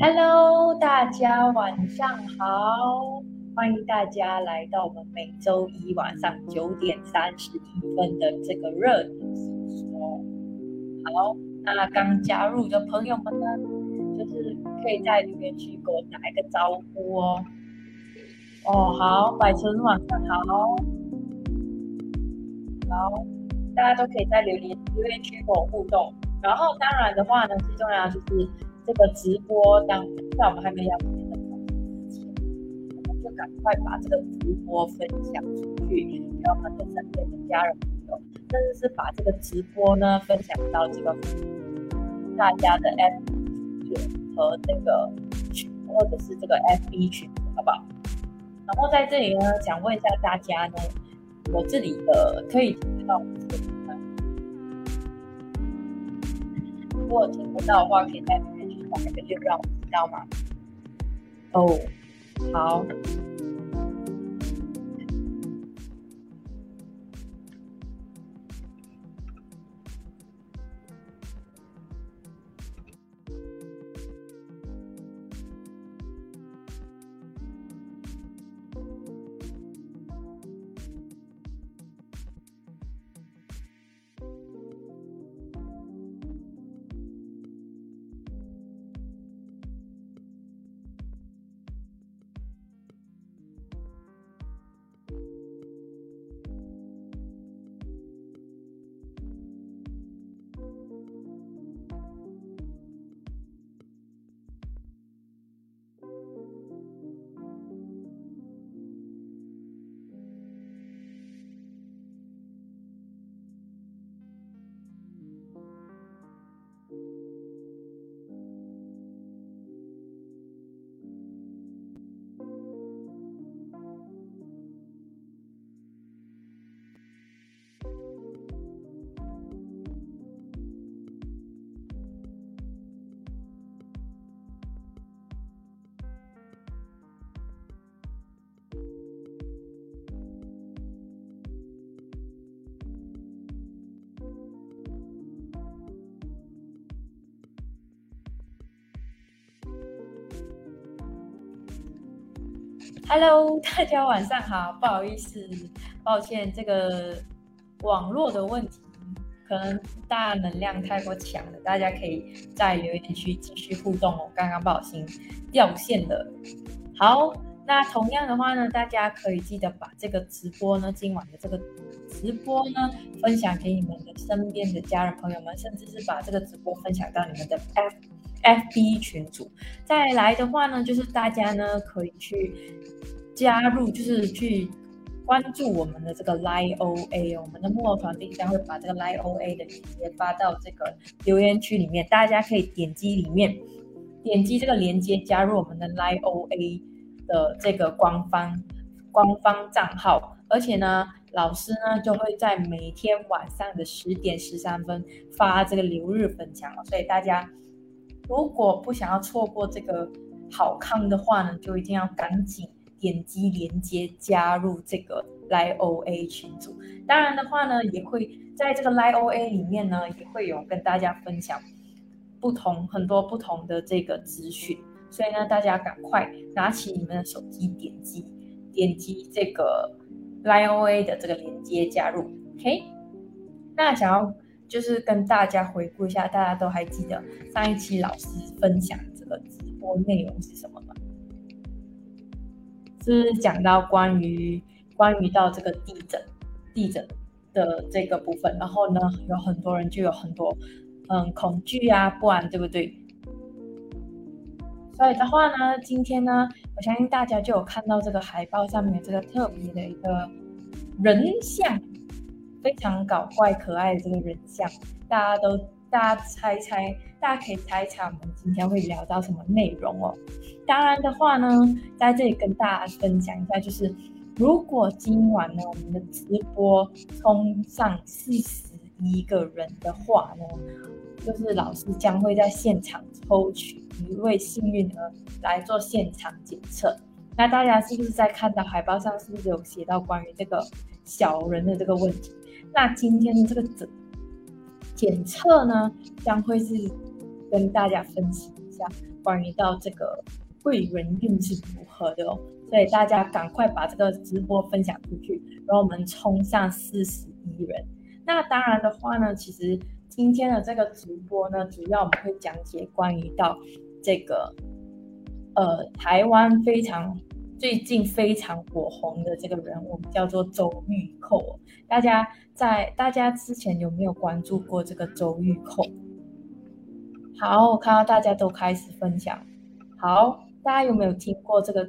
Hello，大家晚上好，欢迎大家来到我们每周一晚上九点三十一分的这个热点细说。好，那刚加入的朋友们呢，就是可以在留言区给我打一个招呼哦。哦，好，百城晚上好，好，大家都可以在留言留言区跟我互动。然后当然的话呢，最重要就是。这个直播当在我们还没要开的之前，我们就赶快把这个直播分享出去，给我们的身边的家人朋友，甚至是把这个直播呢分享到这个大家的 F 群和这个群，或者是这个 FB 群，好不好？然后在这里呢，想问一下大家呢，我这里的可以听得到这个部分？如果听不到的话，可以在。打个六，让我知道吗？哦，好。Hello，大家晚上好，不好意思，抱歉，这个网络的问题，可能大能量太过强了，大家可以在留言区继续互动哦。刚刚不小心掉线了。好，那同样的话呢，大家可以记得把这个直播呢，今晚的这个直播呢，分享给你们的身边的家人朋友们，甚至是把这个直播分享到你们的 F F B 群组。再来的话呢，就是大家呢可以去。加入就是去关注我们的这个 lie o a 我们的幕后团队将会把这个 lie o a 的链接发到这个留言区里面，大家可以点击里面，点击这个链接加入我们的 lie o a 的这个官方官方账号，而且呢，老师呢就会在每天晚上的十点十三分发这个留日分享所以大家如果不想要错过这个好康的话呢，就一定要赶紧。点击连接加入这个 Lioa 群组，当然的话呢，也会在这个 Lioa 里面呢，也会有跟大家分享不同很多不同的这个资讯，所以呢，大家赶快拿起你们的手机，点击点击这个 Lioa 的这个连接加入，OK？那想要就是跟大家回顾一下，大家都还记得上一期老师分享这个直播内容是什么？是讲到关于关于到这个地震地震的这个部分，然后呢，有很多人就有很多嗯恐惧啊不安，对不对？所以的话呢，今天呢，我相信大家就有看到这个海报上面这个特别的一个人像，非常搞怪可爱的这个人像，大家都大家猜猜，大家可以猜一猜我们今天会聊到什么内容哦。当然的话呢，在这里跟大家分享一下，就是如果今晚呢我们的直播冲上四十一个人的话呢，就是老师将会在现场抽取一位幸运儿来做现场检测。那大家是不是在看到海报上是不是有写到关于这个小人的这个问题？那今天的这个检检测呢，将会是跟大家分析一下关于到这个贵人运是如何的哦。所以大家赶快把这个直播分享出去，然后我们冲上四十一人。那当然的话呢，其实今天的这个直播呢，主要我们会讲解关于到这个呃台湾非常。最近非常火红的这个人，物叫做周玉蔻。大家在大家之前有没有关注过这个周玉蔻？好，我看到大家都开始分享。好，大家有没有听过这个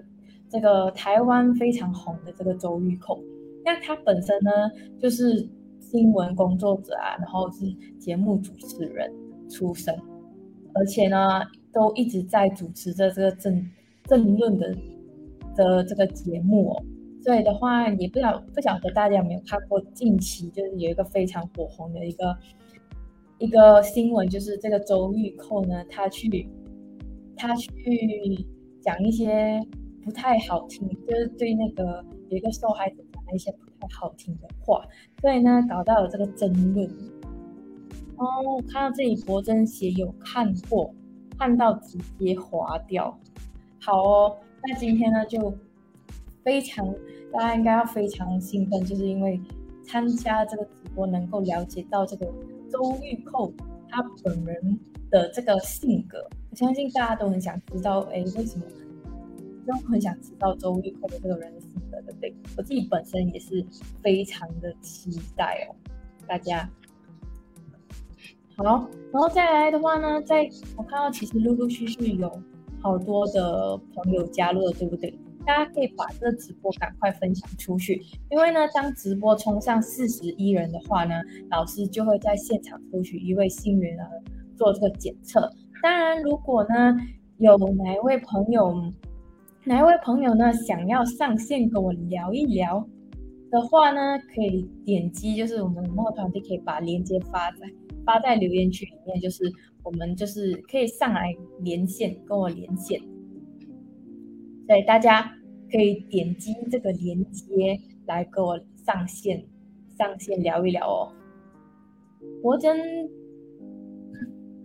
这个台湾非常红的这个周玉蔻？那他本身呢，就是新闻工作者啊，然后是节目主持人出身，而且呢，都一直在主持着这个政政论的。的这个节目哦，所以的话，也不晓不晓得大家有没有看过近期就是有一个非常火红的一个一个新闻，就是这个周玉蔻呢，他去他去讲一些不太好听，就是对那个有一个受害者讲了一些不太好听的话，所以呢，搞到了这个争论。哦，看到这里，博真写有看过，看到直接划掉，好哦。那今天呢，就非常大家应该要非常兴奋，就是因为参加这个直播，能够了解到这个周玉蔻他本人的这个性格。我相信大家都很想知道，哎，为什么都很想知道周玉蔻的这个人的性格，对不对？我自己本身也是非常的期待哦，大家好。然后再来的话呢，在我看到其实陆陆续续有。好多的朋友加入了，对不对？大家可以把这个直播赶快分享出去，因为呢，当直播冲上四十一人的话呢，老师就会在现场抽取一位幸运儿做这个检测。当然，如果呢有哪一位朋友，哪一位朋友呢想要上线跟我聊一聊的话呢，可以点击就是我们墨团队可以把链接发在发在留言区里面，就是。我们就是可以上来连线，跟我连线，对大家可以点击这个链接来跟我上线，上线聊一聊哦。博真，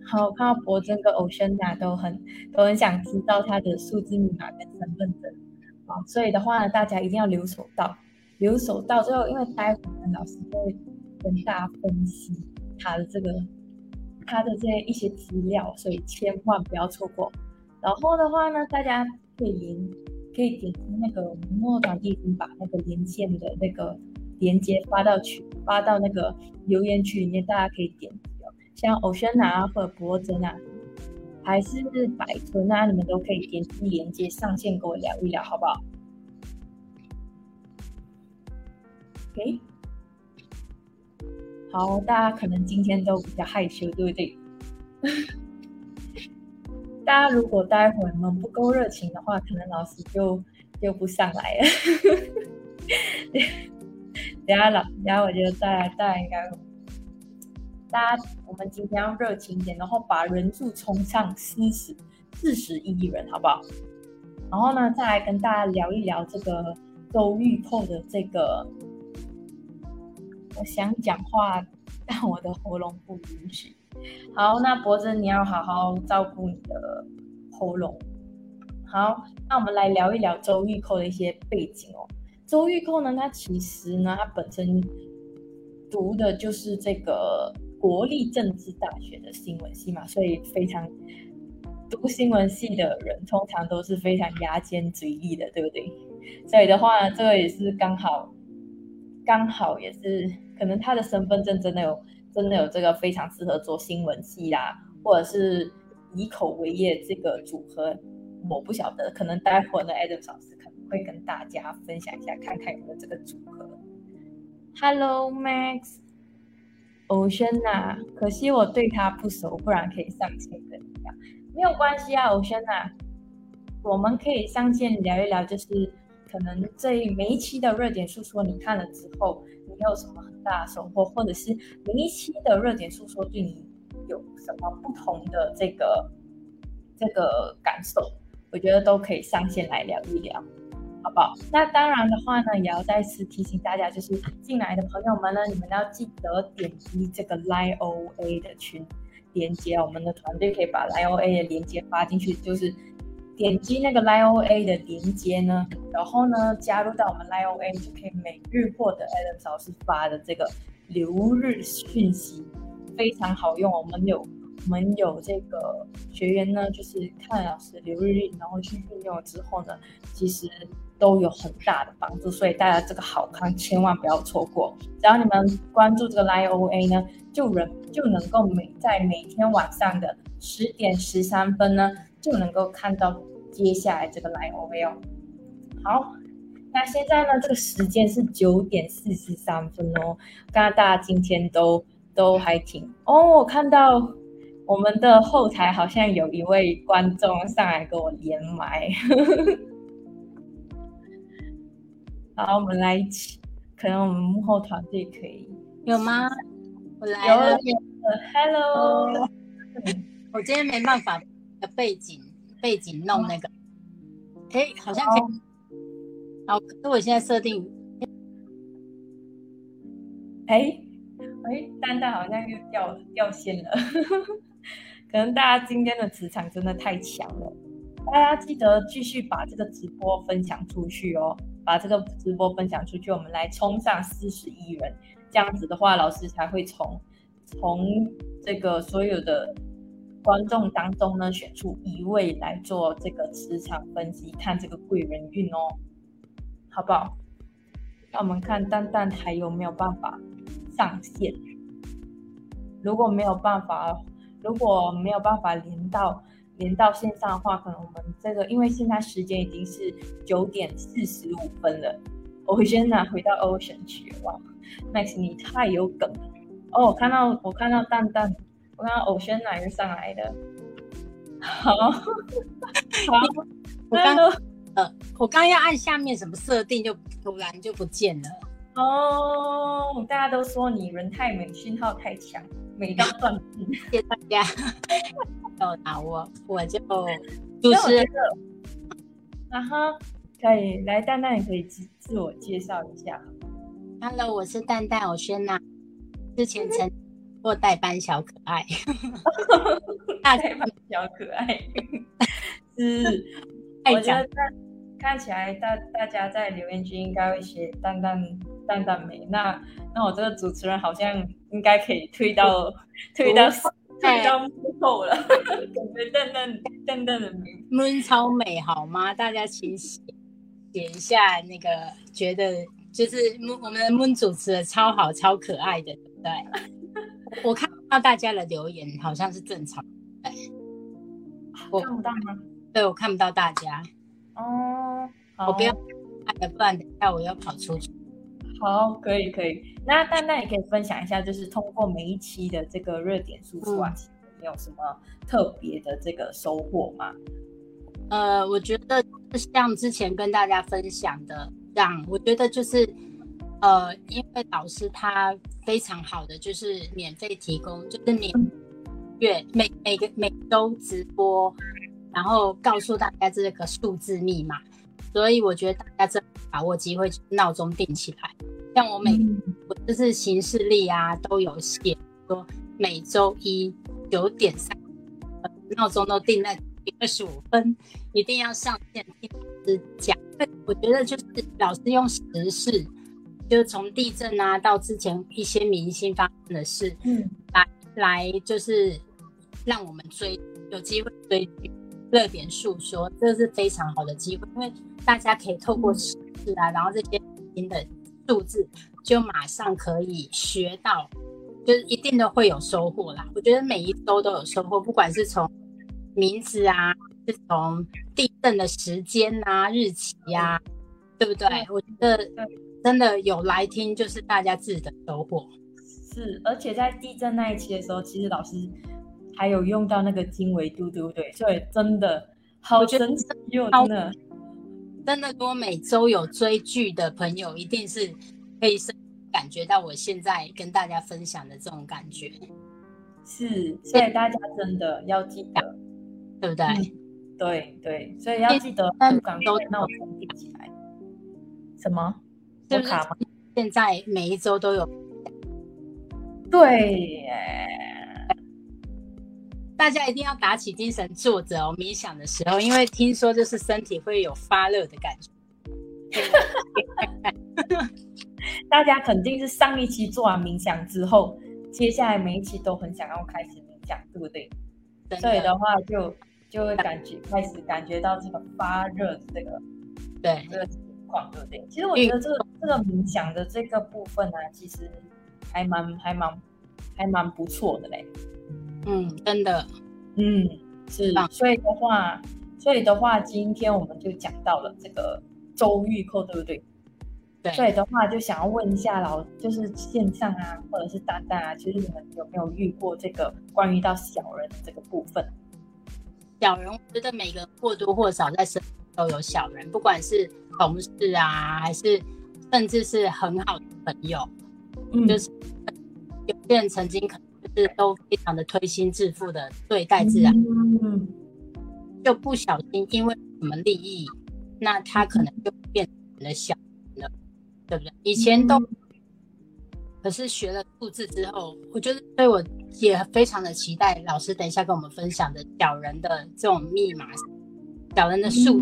好，我看到博真跟欧轩娜都很都很想知道他的数字密码跟身份证啊，所以的话呢，大家一定要留守到留守到最后，因为待会呢，老师会跟大家分析他的这个。他的这一些资料，所以千万不要错过。然后的话呢，大家可以连可以点击那个莫团已经把那个连线的那个连接发到群，发到那个留言区里面，大家可以点击哦。像欧轩啊，或者博真啊，还是百村啊，你们都可以点击连接上线跟我聊一聊，好不好？OK。好，大家可能今天都比较害羞，对不对？大家如果待会儿们不够热情的话，可能老师就就不上来了。等下老，等下我觉得再来再来应该，大家我们今天要热情一点，然后把人数冲上四十四十一人，好不好？然后呢，再来跟大家聊一聊这个周玉蔻的这个。我想讲话，但我的喉咙不允许。好，那脖子你要好好照顾你的喉咙。好，那我们来聊一聊周玉蔻的一些背景哦。周玉蔻呢，他其实呢，他本身读的就是这个国立政治大学的新闻系嘛，所以非常读新闻系的人通常都是非常牙尖嘴利的，对不对？所以的话，这个也是刚好，刚好也是。可能他的身份证真的有，真的有这个非常适合做新闻系啦，或者是以口为业这个组合，我不晓得，可能待会呢，Adam 老师可能会跟大家分享一下，看看有没有这个组合。Hello Max，欧轩呐，可惜我对他不熟，不然可以上线跟你聊。没有关系啊，欧轩呐，我们可以上线聊一聊，就是可能这每一期的热点诉说你看了之后，你有什么很大收获，或者是每一期的热点诉说对你有什么不同的这个这个感受。我觉得都可以上线来聊一聊，好不好？那当然的话呢，也要再次提醒大家，就是进来的朋友们呢，你们要记得点击这个 Line OA 的群连接，我们的团队可以把 Line OA 的连接发进去，就是点击那个 Lioa 的连接呢，然后呢加入到我们 Lioa，就可以每日获得 Adam 老师发的这个流日讯息，非常好用，我们有。我们有这个学员呢，就是看老师留日历，然后去运用之后呢，其实都有很大的帮助。所以大家这个好康千万不要错过。只要你们关注这个 Lioa 呢，就能就能够每在每天晚上的十点十三分呢，就能够看到接下来这个 Line OA 哦。好，那现在呢，这个时间是九点四十三分哦。刚刚大家今天都都还挺哦，我看到。我们的后台好像有一位观众上来跟我连麦，好，我们来一起，可能我们幕后团队可以有吗？我来了，Hello，我今天没办法背景背景弄那个，哎，好像可以，好，可是我现在设定，哎哎，蛋蛋好像又掉掉线了。可能大家今天的磁场真的太强了，大家记得继续把这个直播分享出去哦，把这个直播分享出去，我们来冲上四十亿人，这样子的话，老师才会从从这个所有的观众当中呢选出一位来做这个磁场分析，看这个贵人运哦，好不好？那我们看蛋蛋还有没有办法上线？如果没有办法。如果没有办法连到连到线上的话，可能我们这个因为现在时间已经是九点四十五分了。我先拿回到 Ocean 去哇，Max 你太有梗了哦！我看到我看到蛋蛋，我看到 Ocean 哪又上来的？好，好，我刚呃，我刚要按下面什么设定，就突然就不见了。哦，大家都说你人太美，信号太强。美到断片，谢谢大家。有拿我，我就主持。啊哈，可以来蛋蛋，也可以自自我介绍一下。Hello，我是蛋蛋，我轩娜，之前曾过代班小可爱。代班小可爱，是。我觉得看起来大大家在留言区应该会写蛋蛋。蛋蛋美，那那我这个主持人好像应该可以推到推到推到幕后了，感觉蛋蛋蛋蛋的美，闷超美好吗？大家请写写一下那个，觉得就是我们的闷主持人超好超可爱的，对不对？我看到大家的留言好像是正常，我看不到吗？对，我看不到大家。哦，我不要，不然等下我要跑出去。好，可以可以。那蛋蛋也可以分享一下，就是通过每一期的这个热点输出啊，有什么特别的这个收获吗？呃，我觉得像之前跟大家分享的这样，我觉得就是呃，因为老师他非常好的就是免费提供，就是每月每每个每周直播，然后告诉大家这个数字密码。所以我觉得大家真把握机会，闹钟定起来。像我每我就是行事历啊，都有写说每周一九点三，闹钟都定在二十五分，一定要上线听老师讲。我觉得就是老师用时事，就是从地震啊到之前一些明星发生的事，嗯，来来就是让我们追有机会追热点诉说，这是非常好的机会，因为。大家可以透过数字啊，然后这些新的数字，就马上可以学到，就是一定都会有收获啦。我觉得每一周都有收获，不管是从名字啊，是从地震的时间啊、日期呀，对不对？我觉得真的有来听，就是大家自己的收获。是，而且在地震那一期的时候，其实老师还有用到那个经纬度，对不对？所以真的好神奇哟，真的。真的，如果每周有追剧的朋友，一定是可以感觉到我现在跟大家分享的这种感觉。是，所以大家真的要记得，对不对？对对，所以要记得赶快那我充电起来。什么？有卡吗？现在每一周都有。对，大家一定要打起精神坐着哦，冥想的时候，因为听说就是身体会有发热的感觉。大家肯定是上一期做完冥想之后，接下来每一期都很想要开始冥想，对不对？所以的话，就就会感觉开始感觉到这个发热的这个对这个情况，对不对？其实我觉得这个这个冥想的这个部分呢，其实还蛮还蛮还蛮不错的嘞。嗯，真的，嗯，是。所以的话，所以的话，今天我们就讲到了这个周玉扣，对不对？对所以的话，就想要问一下老，就是线上啊，或者是丹丹啊，其实你们有没有遇过这个关于到小人这个部分？小人，我觉得每个人或多或少在身都有小人，不管是同事啊，还是甚至是很好的朋友，嗯，就是有些人曾经可能就是都非常的推心置腹的对待自然，嗯，就不小心因为什么利益，那他可能就变成了小人了。对不对？以前都，可是学了数字之后，我觉得，所以我也非常的期待老师等一下跟我们分享的小人的这种密码，小人的数，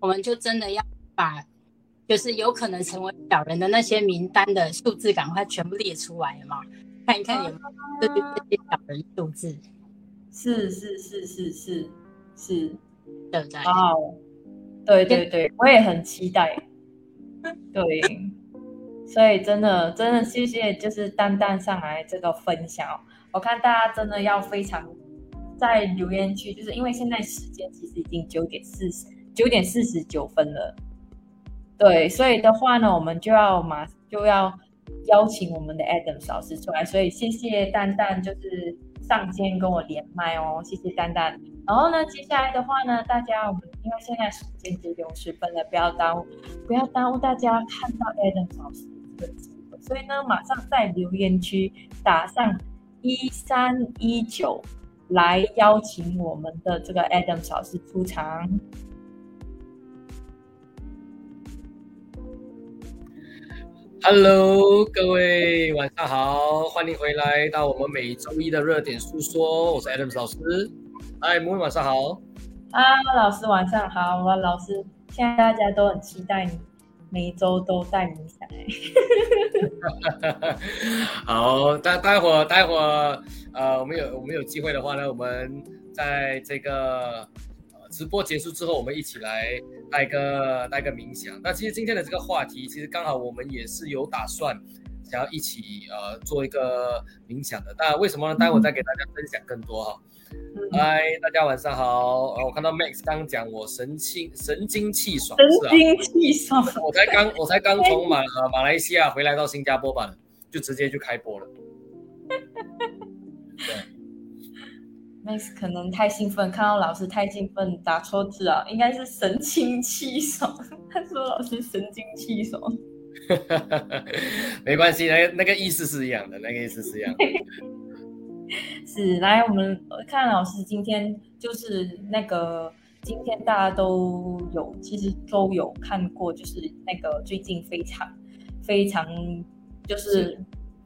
我们就真的要把，就是有可能成为小人的那些名单的数字，赶快全部列出来嘛，看一看有没有这些小人数字。是是是是是是，对不对？哦，对对对，我也很期待。对，所以真的真的谢谢，就是蛋蛋上来这个分享。我看大家真的要非常在留言区，就是因为现在时间其实已经九点四十九点四十九分了。对，所以的话呢，我们就要马就要邀请我们的 Adam 老师出来。所以谢谢蛋蛋，就是上线跟我连麦哦，谢谢蛋蛋。然后呢，接下来的话呢，大家我们。因为现在时间只有十分了，不要耽误，不要耽误大家看到 Adam 老师这个机会，所以呢，马上在留言区打上一三一九，来邀请我们的这个 Adam 老师出场。Hello，各位晚上好，欢迎回来到我们每周一的热点诉说，我是 Adam 老师。嗨，木木晚上好。啊，老师晚上好！我老师，现在大家都很期待你每一周都带冥想哎。好，待待会儿待会儿，呃，我们有我们有机会的话呢，我们在这个直播结束之后，我们一起来带个带个冥想。那其实今天的这个话题，其实刚好我们也是有打算想要一起呃做一个冥想的。那，为什么呢？待会再给大家分享更多哈。嗨，大家晚上好。呃，我看到 Max 刚讲我神清神清气爽，神清气爽。我才刚我才刚从马马来西亚回来到新加坡吧，就直接就开播了。对，Max 可能太兴奋，看到老师太兴奋打错字啊，应该是神清气爽。他说老师神清气爽，没关系，那个那个意思是一样的，那个意思是一样的。是，来，我们看老师今天就是那个，今天大家都有，其实都有看过，就是那个最近非常非常就是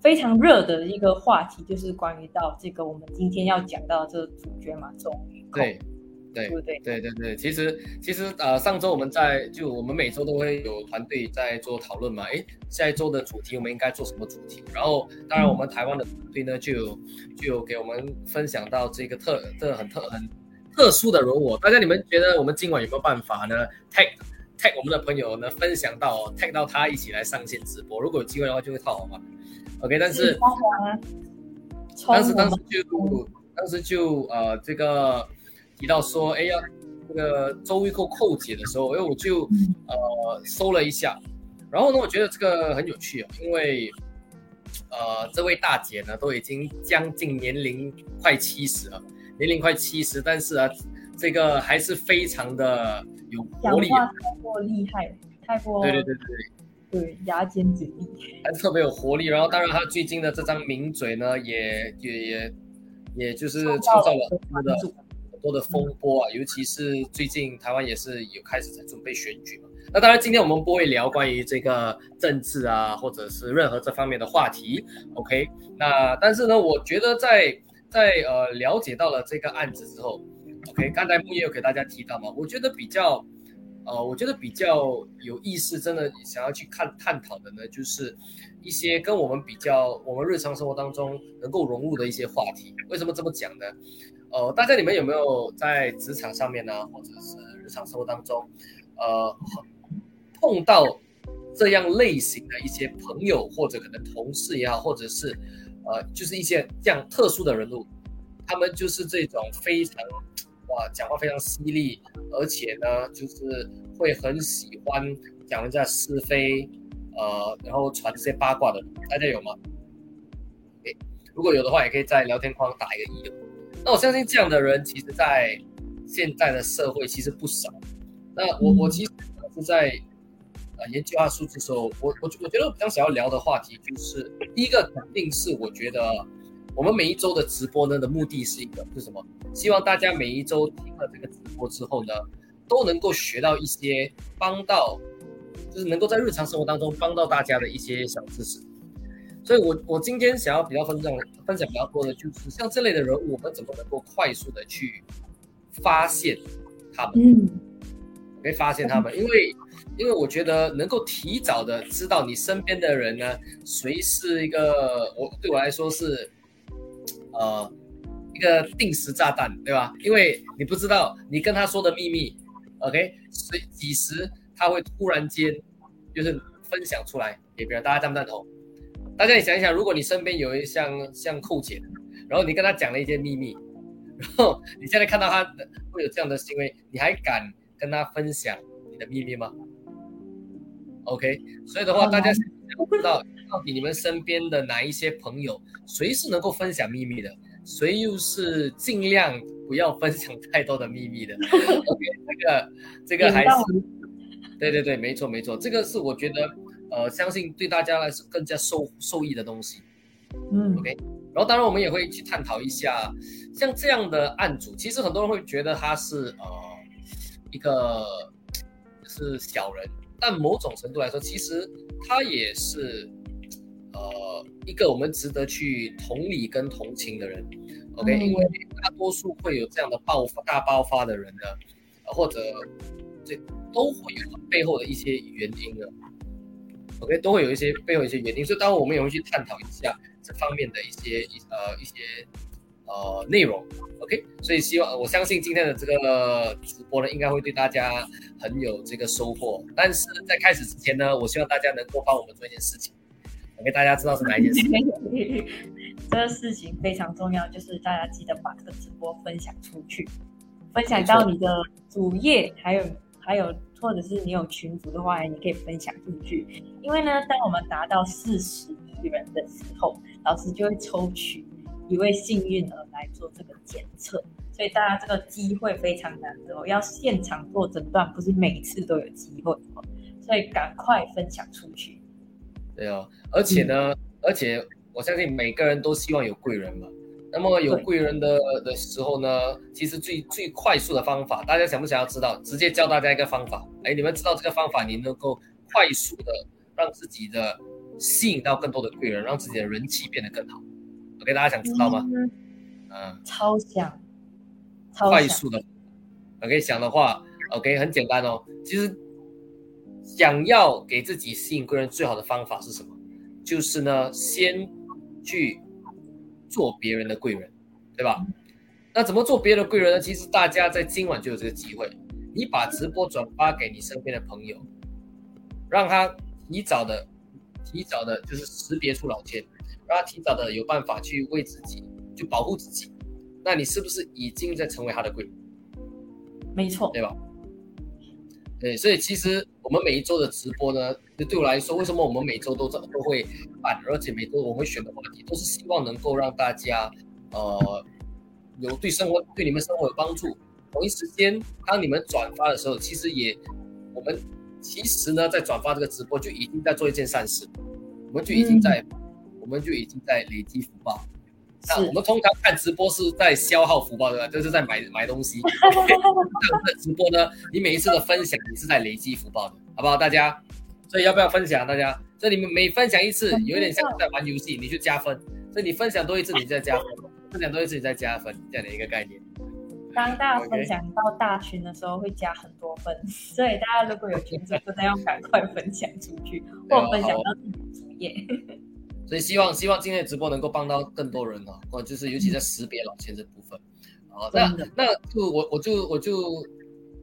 非常热的一个话题，就是关于到这个我们今天要讲到这个主角嘛，周瑜。对。对对对对对，其实其实呃，上周我们在就我们每周都会有团队在做讨论嘛，诶，下一周的主题我们应该做什么主题？然后当然我们台湾的团队呢就有就有给我们分享到这个特这很特很特殊的人物，大家你们觉得我们今晚有没有办法呢？tag tag 我们的朋友呢分享到 tag 到他一起来上线直播，如果有机会的话就会套好嘛。OK，但是当时当时就当时就呃这个。提到说，哎呀，这个周玉扣扣姐的时候，哎，我就呃搜了一下，然后呢，我觉得这个很有趣啊，因为呃，这位大姐呢都已经将近年龄快七十了，年龄快七十，但是啊，这个还是非常的有活力，太过厉害，太过对对对对对，牙尖嘴利，还是特别有活力。然后，当然他最近的这张名嘴呢，也也也也就是创造了很多的很多的风波啊，尤其是最近台湾也是有开始在准备选举嘛。那当然，今天我们不会聊关于这个政治啊，或者是任何这方面的话题。OK，那但是呢，我觉得在在呃了解到了这个案子之后，OK，刚才木叶有给大家提到嘛，我觉得比较呃，我觉得比较有意思，真的想要去看探讨的呢，就是一些跟我们比较我们日常生活当中能够融入的一些话题。为什么这么讲呢？呃，大家你们有没有在职场上面呢，或者是日常生活当中，呃？碰到这样类型的一些朋友，或者可能同事也好，或者是呃，就是一些这样特殊的人物，他们就是这种非常哇，讲话非常犀利，而且呢，就是会很喜欢讲人家是非，呃，然后传这些八卦的，大家有吗？诶，如果有的话，也可以在聊天框打一个一。那我相信这样的人，其实在现在的社会其实不少。那我我其实是在。啊，研究下数字的时候，我我我觉得我比较想要聊的话题就是，第一个肯定是我觉得我们每一周的直播呢的目的是一个是什么？希望大家每一周听了这个直播之后呢，都能够学到一些帮到，就是能够在日常生活当中帮到大家的一些小知识。所以，我我今天想要比较分享分享比较多的就是像这类的人物，我们怎么能够快速的去发现他们？嗯，可以发现他们，因为。因为我觉得能够提早的知道你身边的人呢，谁是一个我对我来说是，呃，一个定时炸弹，对吧？因为你不知道你跟他说的秘密，OK，谁几时他会突然间就是分享出来给别人，大家赞不赞同？大家也想一想，如果你身边有一像像寇姐，然后你跟他讲了一些秘密，然后你现在看到他会有这样的行为，你还敢跟他分享你的秘密吗？OK，所以的话，大家想知道到底你们身边的哪一些朋友，谁是能够分享秘密的，谁又是尽量不要分享太多的秘密的？OK，这个这个还是对对对，没错没错，这个是我觉得呃，相信对大家来说更加受受益的东西。嗯，OK，然后当然我们也会去探讨一下，像这样的案主，其实很多人会觉得他是呃一个是小人。但某种程度来说，其实他也是，呃，一个我们值得去同理跟同情的人，OK？因为大多数会有这样的爆发、大爆发的人呢，或者这都会有背后的一些原因的，OK？都会有一些背后一些原因，所以当然我们也会去探讨一下这方面的一些一呃一些。呃，内容，OK，所以希望我相信今天的这个直播呢，应该会对大家很有这个收获。但是在开始之前呢，我希望大家能够帮我们做一件事情，OK，大家知道是哪一件事？这个事情非常重要，就是大家记得把这个直播分享出去，分享到你的主页，还有还有，或者是你有群组的话，你可以分享出去。因为呢，当我们达到四十亿人的时候，老师就会抽取。一位幸运儿来做这个检测，所以大家这个机会非常难得，要现场做诊断，不是每次都有机会，所以赶快分享出去。对哦，而且呢，而且我相信每个人都希望有贵人嘛。那么有贵人的的时候呢，其实最最快速的方法，大家想不想要知道？直接教大家一个方法，哎，你们知道这个方法，你能够快速的让自己的吸引到更多的贵人，让自己的人气变得更好。OK，大家想知道吗？嗯，超想，快速的，OK，想的话，OK，很简单哦。其实想要给自己吸引贵人最好的方法是什么？就是呢，先去做别人的贵人，对吧？那怎么做别人的贵人呢？其实大家在今晚就有这个机会，你把直播转发给你身边的朋友，让他提早的、提早的，就是识别出老千。让他提早的有办法去为自己就保护自己，那你是不是已经在成为他的贵人？没错，对吧？对，所以其实我们每一周的直播呢，就对我来说，为什么我们每周都都都会办，而且每周我们选的话题都是希望能够让大家，呃，有对生活对你们生活有帮助。同一时间，当你们转发的时候，其实也我们其实呢，在转发这个直播就已经在做一件善事，我们就已经在我们就已经在累积福报。那我们通常看直播是在消耗福报，对吧？这是在买买东西。的直播呢，你每一次的分享，你是在累积福报的，好不好？大家，所以要不要分享？大家，这里面每分享一次，有点像在玩游戏，你去加分。所以你分享多一次，你在加分；分享多一次，你再加分，这样的一个概念。当大家分享到大群的时候，会加很多分。所以大家如果有群组，真的要赶快分享出去，或分享到自己主页。所以希望希望今天的直播能够帮到更多人哦，或就是尤其在识别老千这部分，好，那那就我我就我就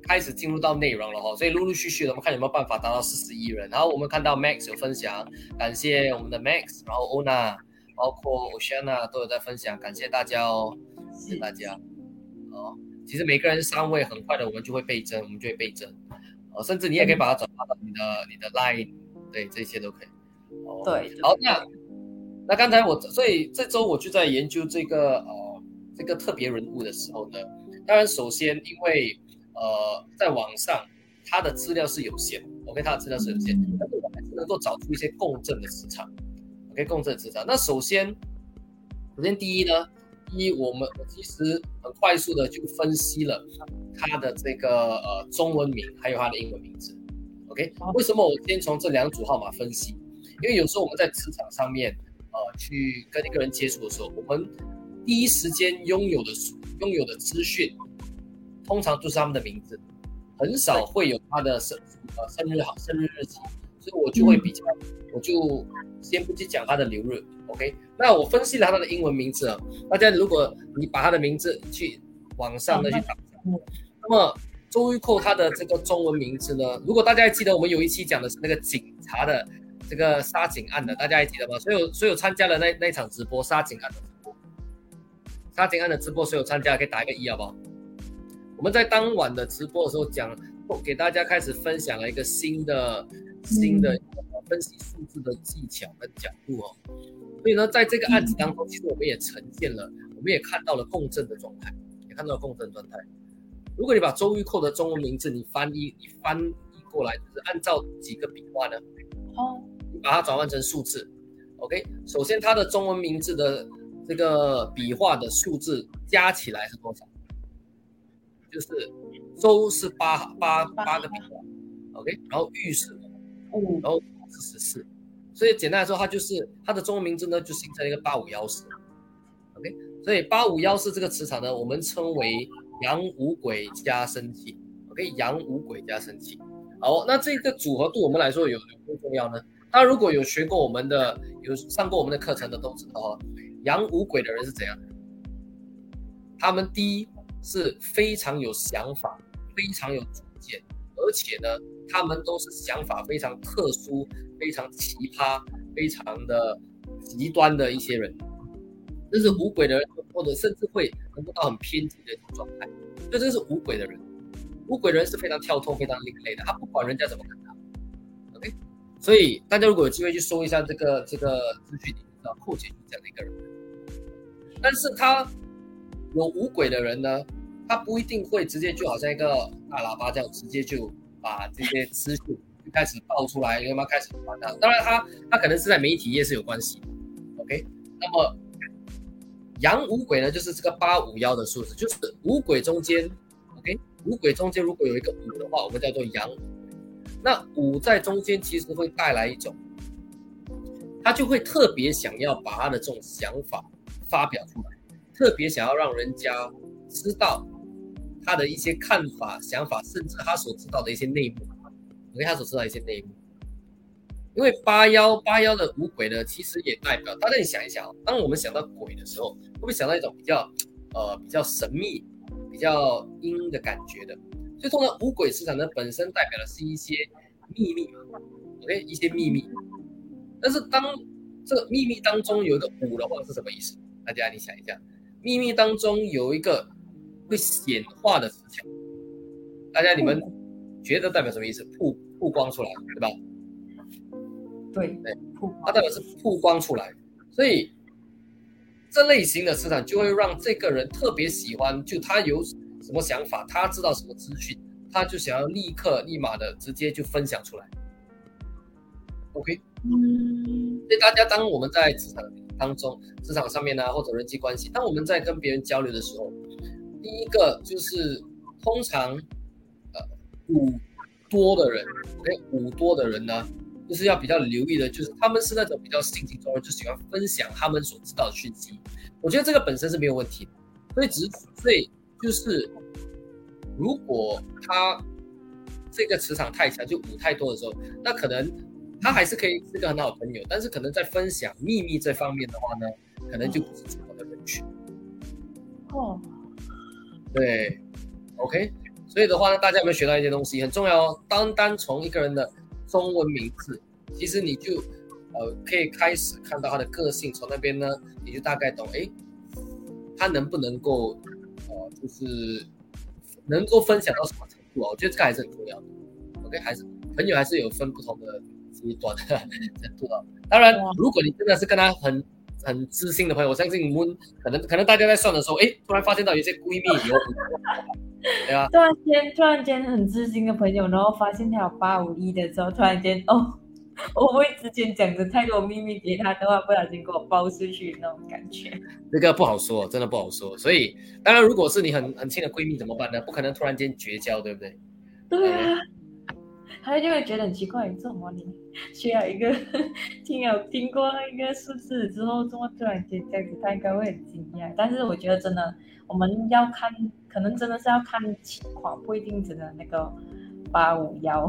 开始进入到内容了哈，所以陆陆续续的我们看有没有办法达到四十一人，然后我们看到 Max 有分享，感谢我们的 Max，然后 Ona，包括 Oshana 都有在分享，感谢大家哦，谢谢大家，哦，其实每个人三位，很快的我们就会倍增，我们就会倍增，哦，甚至你也可以把它转发到你的你的 Line，对，这些都可以，哦，对，好，那。那刚才我，所以这周我就在研究这个呃这个特别人物的时候呢，当然首先因为呃在网上他的资料是有限，OK，他的资料是有限，但是我还是能够找出一些共振的磁场，OK，共振磁场。那首先，首先第一呢，第一我们其实很快速的就分析了他的这个呃中文名还有他的英文名字，OK，为什么我先从这两组号码分析？因为有时候我们在磁场上面。呃，去跟一个人接触的时候，我们第一时间拥有的拥有的资讯，通常就是他们的名字，很少会有他的生呃生日好生日日期，所以我就会比较，我就先不去讲他的流日，OK？那我分析了他的英文名字，大家如果你把他的名字去网上的去打，那么周玉蔻他的这个中文名字呢，如果大家还记得我们有一期讲的是那个警察的。这个杀警案的，大家还记得吗？所有所有参加了那那场直播杀警案的直播，杀警案的直播，所有参加可以打一个一，好不好？我们在当晚的直播的时候讲，给大家开始分享了一个新的新的分析数字的技巧跟角度哦。所以呢，在这个案子当中，其实我们也呈现了，我们也看到了共振的状态，也看到了共振状态。如果你把周玉蔻的中文名字你翻译你翻译过来，就是按照几个笔画呢？哦。把它转换成数字，OK。首先，它的中文名字的这个笔画的数字加起来是多少？就是周是八八八个笔画，OK。然后玉是五，然后是十四。所以简单来说，它就是它的中文名字呢，就形成了一个八五幺四，OK。所以八五幺四这个磁场呢，我们称为阳五鬼加生气，OK。阳五鬼加生气。好，那这个组合对我们来说有有多重要呢？那如果有学过我们的、有上过我们的课程的都知道，阳五鬼的人是怎样？他们第一是非常有想法、非常有主见，而且呢，他们都是想法非常特殊、非常奇葩、非常的极端的一些人。这是五鬼的人，或者甚至会能够到很偏激的一种状态。所以这是五鬼的人。五鬼人是非常跳脱、非常另类的，他不管人家怎么看。所以大家如果有机会去搜一下这个这个资讯，你知道寇姐是这样的一个人。但是他有五鬼的人呢，他不一定会直接就好像一个大喇叭这样，直接就把这些资讯就开始爆出来，要么开始传达。当然他他可能是在媒体业是有关系。OK，那么阳五鬼呢，就是这个八五幺的数字，就是五鬼中间，OK，五鬼中间如果有一个五的话，我们叫做阳。那五在中间其实会带来一种，他就会特别想要把他的这种想法发表出来，特别想要让人家知道他的一些看法、想法，甚至他所知道的一些内幕，因他所知道一些内幕。因为八幺八幺的五鬼呢，其实也代表大家你想一想，当我们想到鬼的时候，会不会想到一种比较呃比较神秘、比较阴的感觉的？所以，通常五鬼磁场呢，本身代表的是一些秘密，OK，一些秘密。但是，当这个秘密当中有一个五的话，是什么意思？大家你想一下，秘密当中有一个会显化的磁场，大家你们觉得代表什么意思？曝曝光出来，对吧？对对，它代表是曝光出来，所以这类型的磁场就会让这个人特别喜欢，就他有什么想法，他知道什么资讯，他就想要立刻立马的直接就分享出来。OK，嗯，所以大家当我们在职场当中、职场上面呢，或者人际关系，当我们在跟别人交流的时候，第一个就是通常呃五多的人，OK，五多的人呢。就是要比较留意的，就是他们是那种比较性情中人，就喜欢分享他们所知道的讯息。我觉得这个本身是没有问题的，所以只是所以就是如果他这个磁场太强，就舞太多的时候，那可能他还是可以是个很好的朋友，但是可能在分享秘密这方面的话呢，可能就不是这么的人群。哦，对，OK，所以的话呢，大家有没有学到一些东西？很重要哦，单单从一个人的。中文名字，其实你就呃可以开始看到他的个性，从那边呢，你就大概懂，哎，他能不能够呃就是能够分享到什么程度啊？我觉得这个还是很重要的。OK，还是朋友还是有分不同的阶段 程度的。当然，如果你真的是跟他很很知心的朋友，我相信我们可能可能大家在算的时候，哎，突然发现到有些闺蜜有。对啊，突然间，突然间很知心的朋友，然后发现他有八五一的时候，突然间哦，我会之前讲的太多秘密给他的话，不小心给我爆出去那种感觉。那个不好说，真的不好说。所以，当然，如果是你很很亲的闺蜜怎么办呢？不可能突然间绝交，对不对？对啊，他就会觉得很奇怪，怎么你需要一个 听有听过一个数字之后，这么突然间这样子？他应该会很惊讶。但是我觉得真的。我们要看，可能真的是要看情况，不一定只能那个八五幺。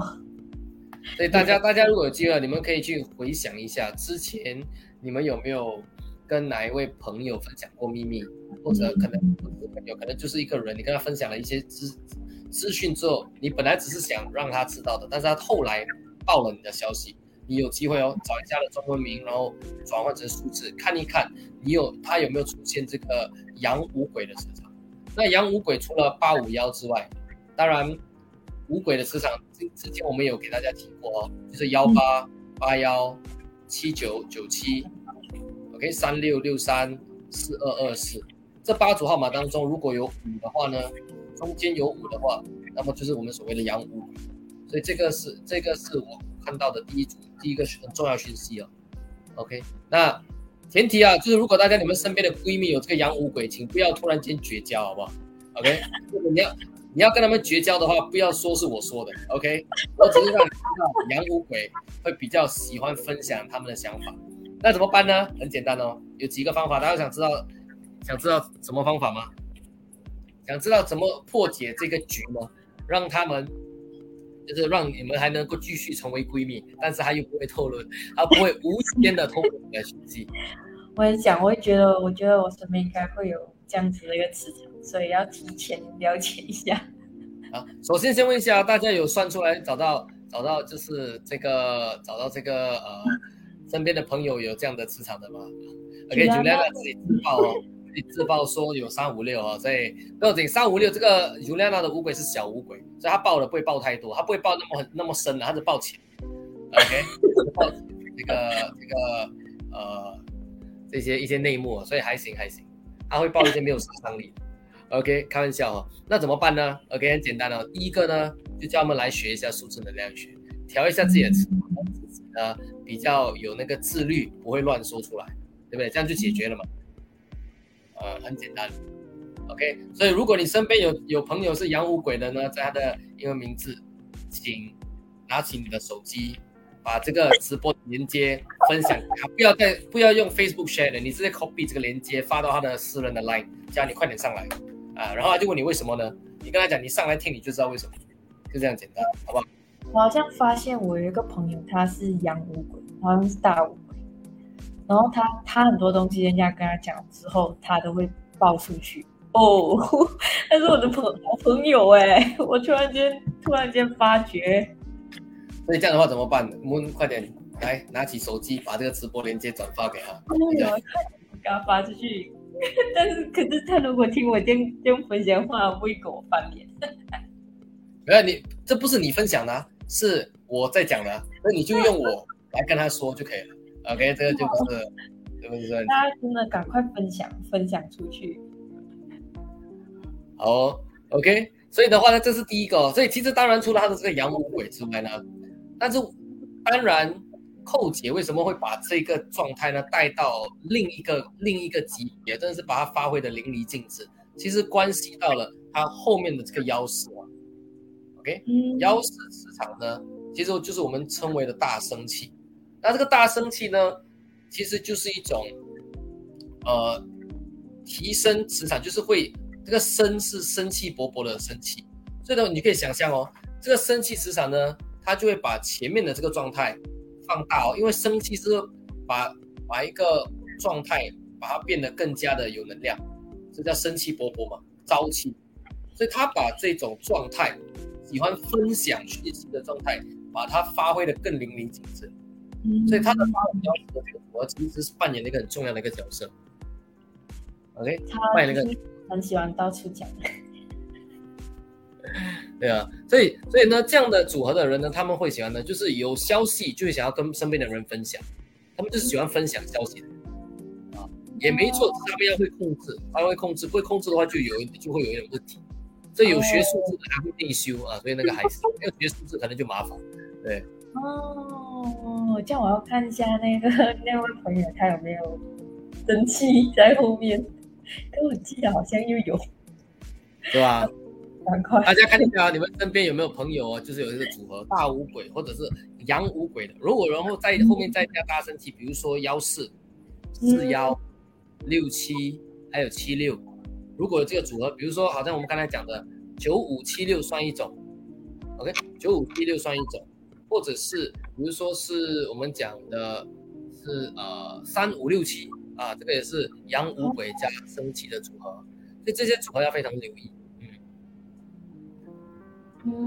所以大家，大家如果有机会，你们可以去回想一下，之前你们有没有跟哪一位朋友分享过秘密，或者可能不是朋友，可能就是一个人，你跟他分享了一些资资讯之后，你本来只是想让他知道的，但是他后来报了你的消息，你有机会哦，找一下的中文名，然后转换成数字，看一看你有他有没有出现这个。阳五鬼的磁场，那阳五鬼除了八五幺之外，当然五鬼的磁场之之前我们有给大家提过哦，就是幺八八幺七九九七，OK 三六六三四二二四这八组号码当中，如果有五的话呢，中间有五的话，那么就是我们所谓的阳五鬼，所以这个是这个是我看到的第一组第一个很重要讯息哦，OK 那。前提啊，就是如果大家你们身边的闺蜜有这个阳五鬼，请不要突然间绝交，好不好？OK，你要你要跟他们绝交的话，不要说是我说的，OK，我只是让你知道阳五鬼会比较喜欢分享他们的想法。那怎么办呢？很简单哦，有几个方法，大家想知道想知道什么方法吗？想知道怎么破解这个局吗？让他们。就是让你们还能够继续成为闺蜜，但是他又不会透露，他不会无间的透露你的信息。我很想，我会觉得，我觉得我身边应该会有这样子的一个磁场，所以要提前了解一下。好，首先先问一下大家，有算出来找到找到就是这个找到这个呃身边的朋友有这样的磁场的吗？OK，尽量自己自爆哦。自己自爆说有三五六啊，所以不要紧，三五六这个尤亮娜的五鬼是小五鬼，所以他爆的不会爆太多，他不会爆那么很那么深的，他是爆浅。OK，爆 这个这个呃这些一些内幕，所以还行还行，他会爆一些没有杀伤力。OK，开玩笑哈，那怎么办呢？OK，很简单哦，第一个呢就叫我们来学一下数字能量学，调一下自己的词，自己呢比较有那个自律，不会乱说出来，对不对？这样就解决了嘛。呃，很简单，OK。所以如果你身边有有朋友是养五鬼的呢，在他的英文名字，请拿起你的手机，把这个直播连接分享，不要再不要用 Facebook share 的，你直接 copy 这个连接发到他的私人的 line，叫你快点上来啊。然后他就问你为什么呢？你跟他讲，你上来听你就知道为什么，就这样简单，好不好？我好像发现我有一个朋友，他是养乌龟，好像是大乌龟。然后他他很多东西，人家跟他讲之后，他都会爆出去哦。他是我的朋好朋友哎，我突然间突然间发觉。所以这样的话怎么办？我们快点来拿起手机，把这个直播链接转发给他。给他发出去。但是可是他如果听我这样这样分享的话，不会跟我翻脸。没有你，这不是你分享的，是我在讲的，那你就用我来跟他说就可以了。OK，这个 就不是，对不对？大家真的赶快分享分享出去。好，OK，所以的话呢，这是第一个。所以其实当然除了他的这个阳五鬼之外呢，但是当然。寇姐为什么会把这个状态呢带到另一个另一个级别？真的是把它发挥的淋漓尽致。其实关系到了它后面的这个幺四啊，OK，幺四磁场呢，其实就是我们称为的大生气。那这个大生气呢，其实就是一种呃提升磁场，就是会这个生是生气勃勃的生气。所以呢，你可以想象哦，这个生气磁场呢，它就会把前面的这个状态。放大哦，因为生气是把把一个状态把它变得更加的有能量，这叫生气勃勃嘛，朝气。所以他把这种状态，喜欢分享讯息的状态，把它发挥的更淋漓尽致。所以他的发挥角色，我其实是扮演了一个很重要的一个角色。OK，扮演了一个很喜欢到处讲。对啊，所以所以呢，这样的组合的人呢，他们会喜欢呢，就是有消息就会想要跟身边的人分享，他们就是喜欢分享消息的啊，也没错，他们要会控制，他会控制，不会控制的话就有就会有一点问题。所以有学数字的还会内修啊，所以那个还是没有学数字可能就麻烦。对，哦，这样我要看一下那个 那位朋友他有没有生气在后面，可我记得好像又有，对吧？大家看一下，你们身边有没有朋友啊？就是有一个组合大五鬼或者是阳五鬼的。如果然后在后面再加大升气，比如说幺四、四幺、六七，还有七六。如果这个组合，比如说好像我们刚才讲的九五七六算一种，OK，九五七六算一种，或者是比如说是我们讲的是呃三五六七啊，这个也是阳五鬼加升气的组合，所以这些组合要非常留意。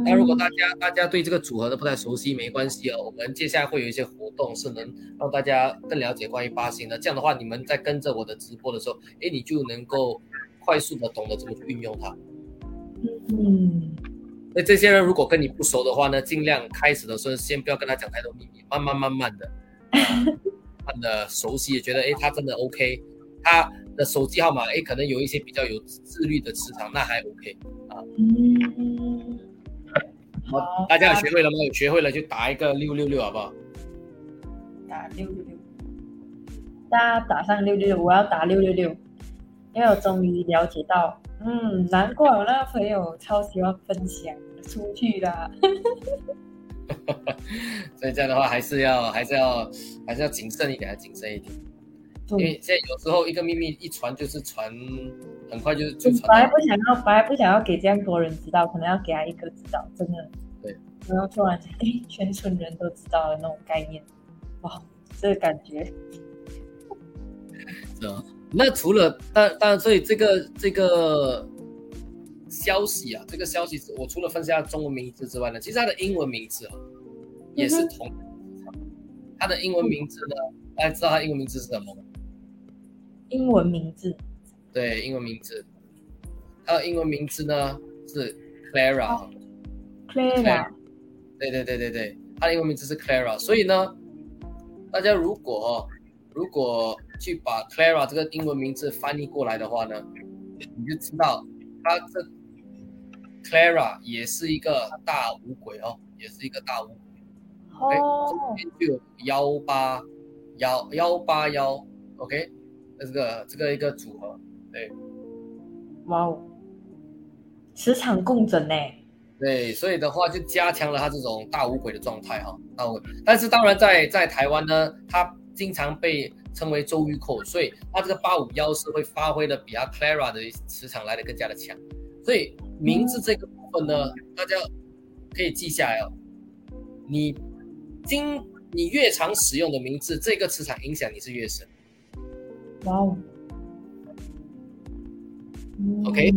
那如果大家大家对这个组合都不太熟悉，没关系哦。我们接下来会有一些活动，是能让大家更了解关于八星的。这样的话，你们在跟着我的直播的时候，哎，你就能够快速的懂得怎么去运用它。嗯。那这些人如果跟你不熟的话呢，尽量开始的时候先不要跟他讲太多秘密，慢慢慢慢的，慢的熟悉，觉得哎他真的 OK，他的手机号码哎可能有一些比较有自律的磁场，那还 OK 啊。嗯。好，大家有学会了吗？有学会了就打一个六六六，好不好？打六六六，大家打上六六六，我要打六六六，因为我终于了解到，嗯，难怪我那个朋友超喜欢分享出去啦。所以这样的话，还是要还是要还是要谨慎一点，谨慎一点，因为现在有时候一个秘密一传就是传，很快就就传。本来不想要，本来不想要给这样多人知道，可能要给他一个知道，真的。对然后突然间，哎，全村人都知道了那种概念，哇，这个感觉。是啊，那除了，但但所以这个这个消息啊，这个消息，我除了分析它中文名字之外呢，其实它的英文名字啊，也是同。它的英文名字呢，大家知道它英文名字是什么吗？英文名字。对，英文名字。他的英文名字呢是 Clara。Clara。对对对对对，他的英文名字是 Clara，所以呢，大家如果如果去把 Clara 这个英文名字翻译过来的话呢，你就知道他这 Clara 也是一个大五鬼哦，也是一个大五鬼。哦。这边就有幺八幺幺八幺，OK，这个这个一个组合，对。哇哦，磁场共振呢。对，所以的话就加强了他这种大五鬼的状态哈，大五。但是当然在在台湾呢，他经常被称为周瑜扣，所以他这个八五幺是会发挥的比他 Clara 的磁场来的更加的强。所以名字这个部分呢，大家可以记下来哦。你经你越常使用的名字，这个磁场影响你是越深。哇哦。OK。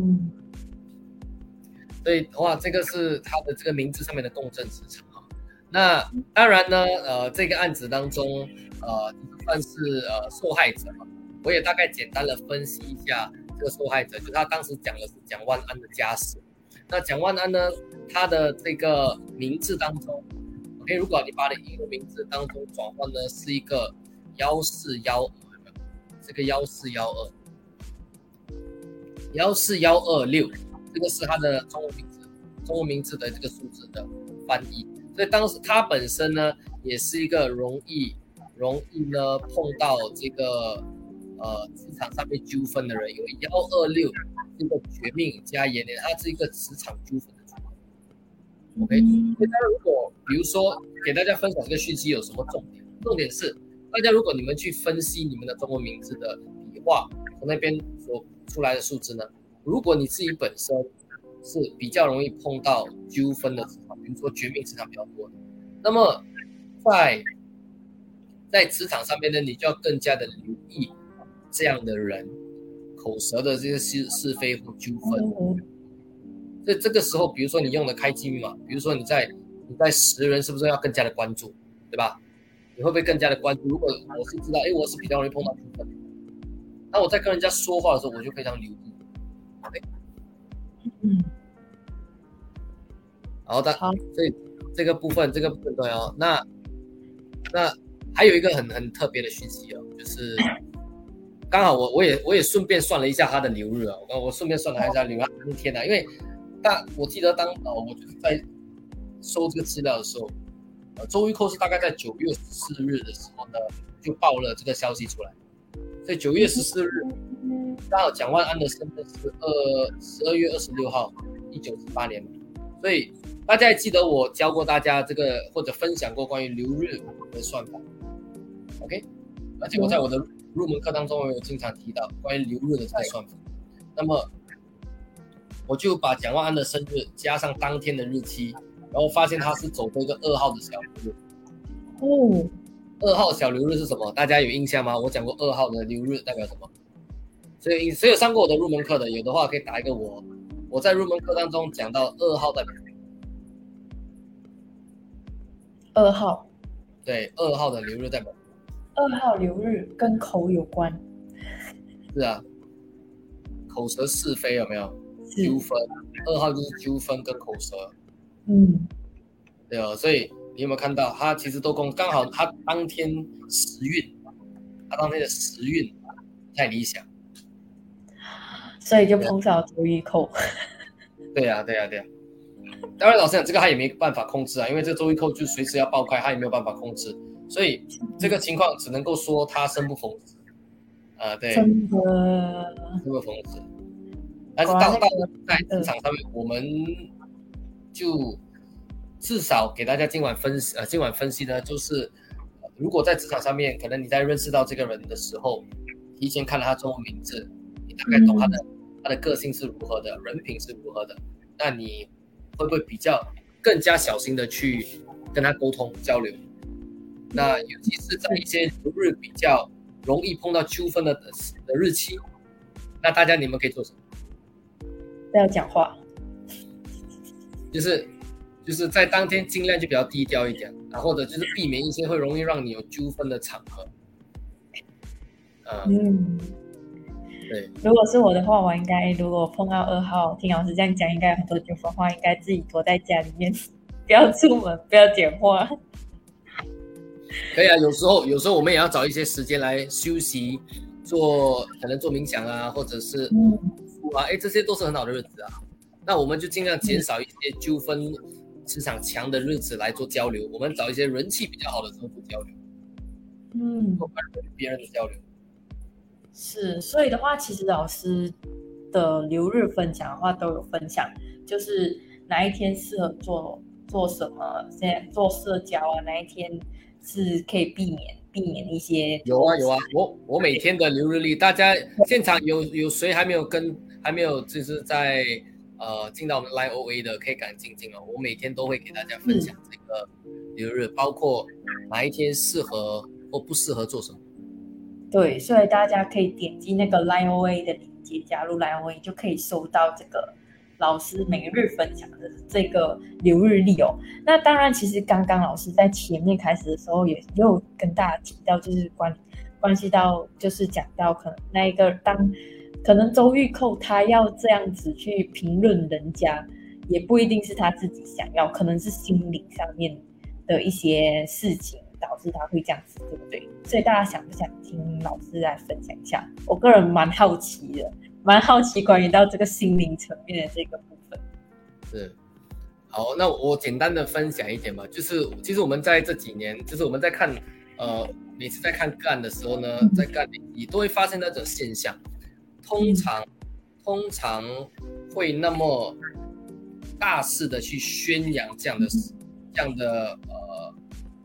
所以的话，这个是他的这个名字上面的共振磁场哈。那当然呢，呃，这个案子当中，呃，算是呃受害者嘛。我也大概简单的分析一下这个受害者，就他当时讲的是蒋万安的家史。那蒋万安呢，他的这个名字当中，OK，，如果你把你英文名字当中转换呢是一个幺四幺二，这个幺四幺二，幺四幺二六，这个是它的中文名字，中文名字的这个数字的翻译。所以当时它本身呢，也是一个容易容易呢碰到这个呃职场上面纠纷的人，因为幺二六是一个绝命加延年，它是一个职场纠纷的。OK，所以大家如果比如说给大家分享这个讯息有什么重点？重点是大家如果你们去分析你们的中文名字的笔画从那边所出来的数字呢，如果你自己本身是比较容易碰到纠纷的职场，比如说绝命职场比较多，那么在在职场上面呢，你就要更加的留意这样的人口舌的这些是是非或纠纷。所以这个时候，比如说你用的开机密码，比如说你在你在识人，是不是要更加的关注，对吧？你会不会更加的关注？如果我是知道，哎，我是比较容易碰到纠纷，那我在跟人家说话的时候，我就非常留意。OK，嗯，好的，所以这个部分这个部分重要。那那还有一个很很特别的讯息哦，就是 刚好我我也我也顺便算了一下他的流日啊，我我顺便算了一下流日当天啊，因为。大我记得当哦，我就是在收这个资料的时候，周玉蔻是大概在九月十四日的时候呢，就报了这个消息出来。所以九月十四日，刚好蒋万安的生日是二十二月二十六号，一九四八年。所以大家记得我教过大家这个或者分享过关于流日的算法，OK？而且我在我的入门课当中，我有经常提到关于流日的这个算法。那么我就把蒋万安的生日加上当天的日期，然后发现他是走这个二号的小流日。哦，二号小流日是什么？大家有印象吗？我讲过二号的流日代表什么？所以谁有上过我的入门课的，有的话可以打一个我。我在入门课当中讲到二号代表。二号。对，二号的流日代表。二号流日跟口有关。是啊，口舌是非有没有？纠纷，二号就是纠纷跟口舌，嗯，对哦，所以你有没有看到他其实都公刚好他当天时运，他当天的时运太理想，所以就碰上周一扣。对呀，对呀，对呀。当然，老实讲，这个他也没办法控制啊，因为这周一扣就随时要爆开，他也没有办法控制，所以这个情况只能够说他生不逢时，啊，对，真的。生不逢时。但是当到在职场上面，我们就至少给大家今晚分析，呃，今晚分析呢，就是如果在职场上面，可能你在认识到这个人的时候，提前看了他中文名字，你大概懂他的他的个性是如何的，人品是如何的，那你会不会比较更加小心的去跟他沟通交流？那尤其是在一些流日比较容易碰到纠纷的的日期，那大家你们可以做什么？不要讲话，就是就是在当天尽量就比较低调一点，然后或者就是避免一些会容易让你有纠纷的场合。嗯，对。如果是我的话，我应该如果碰到二号，听老师这样讲，应该很多纠纷话，应该自己躲在家里面，不要出门，不要讲话。可以啊，有时候有时候我们也要找一些时间来休息，做可能做冥想啊，或者是。啊，哎，这些都是很好的日子啊，那我们就尽量减少一些纠纷磁场强的日子来做交流，我们找一些人气比较好的时候做交流，嗯，跟别人的交流。是，所以的话，其实老师的留日分享的话都有分享，就是哪一天适合做做什么，现在做社交啊，哪一天是可以避免。避免一些有啊有啊，我我每天的留日历，大家现场有有谁还没有跟还没有就是在呃进到我们 Line OA 的，可以赶紧进哦。我每天都会给大家分享这个流日，包括哪一天适合或不适合做什么。对，所以大家可以点击那个 Line OA 的链接加入 Line OA，就可以收到这个。老师每日分享的这个流日历哦，那当然，其实刚刚老师在前面开始的时候也又跟大家提到，就是关关系到，就是讲到可能那一个当可能周玉蔻他要这样子去评论人家，也不一定是他自己想要，可能是心理上面的一些事情导致他会这样子，对不对？所以大家想不想听老师来分享一下？我个人蛮好奇的，蛮好奇关于到这个心灵层面的这个部分。是，好，那我简单的分享一点吧，就是其实我们在这几年，就是我们在看，呃，每次在看个案的时候呢，在干你都会发现那种现象，通常通常会那么。大肆的去宣扬这样的、这样的呃，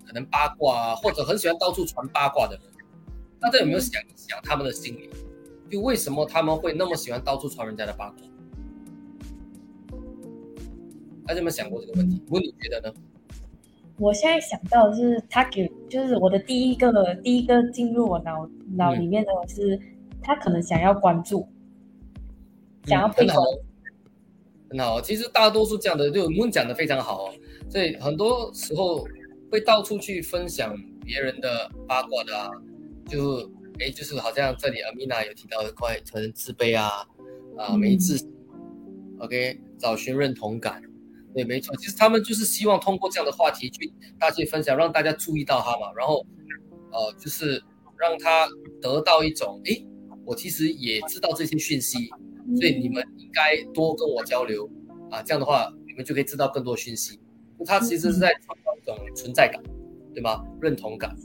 可能八卦啊，或者很喜欢到处传八卦的人，大家有没有想一想他们的心理？就为什么他们会那么喜欢到处传人家的八卦？大家有没有想过这个问题？问你觉得呢？我现在想到的是，他给就是我的第一个第一个进入我脑脑里面的是，他可能想要关注，想要配合。很好，其实大多数这样的，就我们讲的非常好哦。所以很多时候会到处去分享别人的八卦的啊，就哎，就是好像这里阿米娜有提到的，关于可能自卑啊，啊，没自信，OK，找寻认同感，对，没错，其实他们就是希望通过这样的话题去大家分享，让大家注意到他嘛，然后呃，就是让他得到一种，哎，我其实也知道这些讯息。所以你们应该多跟我交流啊，这样的话你们就可以知道更多讯息。他其实是在创造一种存在感，对吗？认同感，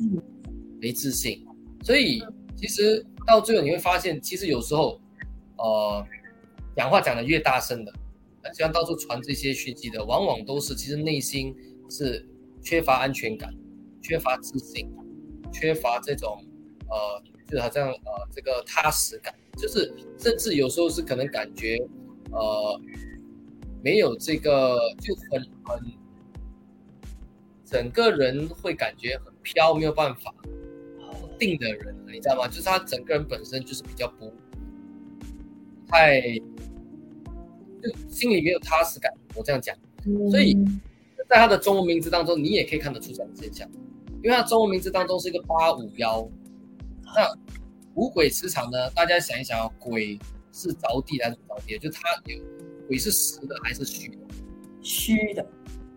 没自信。所以其实到最后你会发现，其实有时候，呃，讲话讲的越大声的，喜欢到处传这些讯息的，往往都是其实内心是缺乏安全感、缺乏自信、缺乏这种呃，就好像呃这个踏实感。就是，甚至有时候是可能感觉，呃，没有这个就很很，整个人会感觉很飘，没有办法定的人，你知道吗？就是他整个人本身就是比较不太，就心里没有踏实感。我这样讲，所以在他的中文名字当中，你也可以看得出这样的现象，因为他中文名字当中是一个八五幺，那。五鬼磁场呢？大家想一想，鬼是着地还是着地？就它有鬼是实的还是虚的？虚的，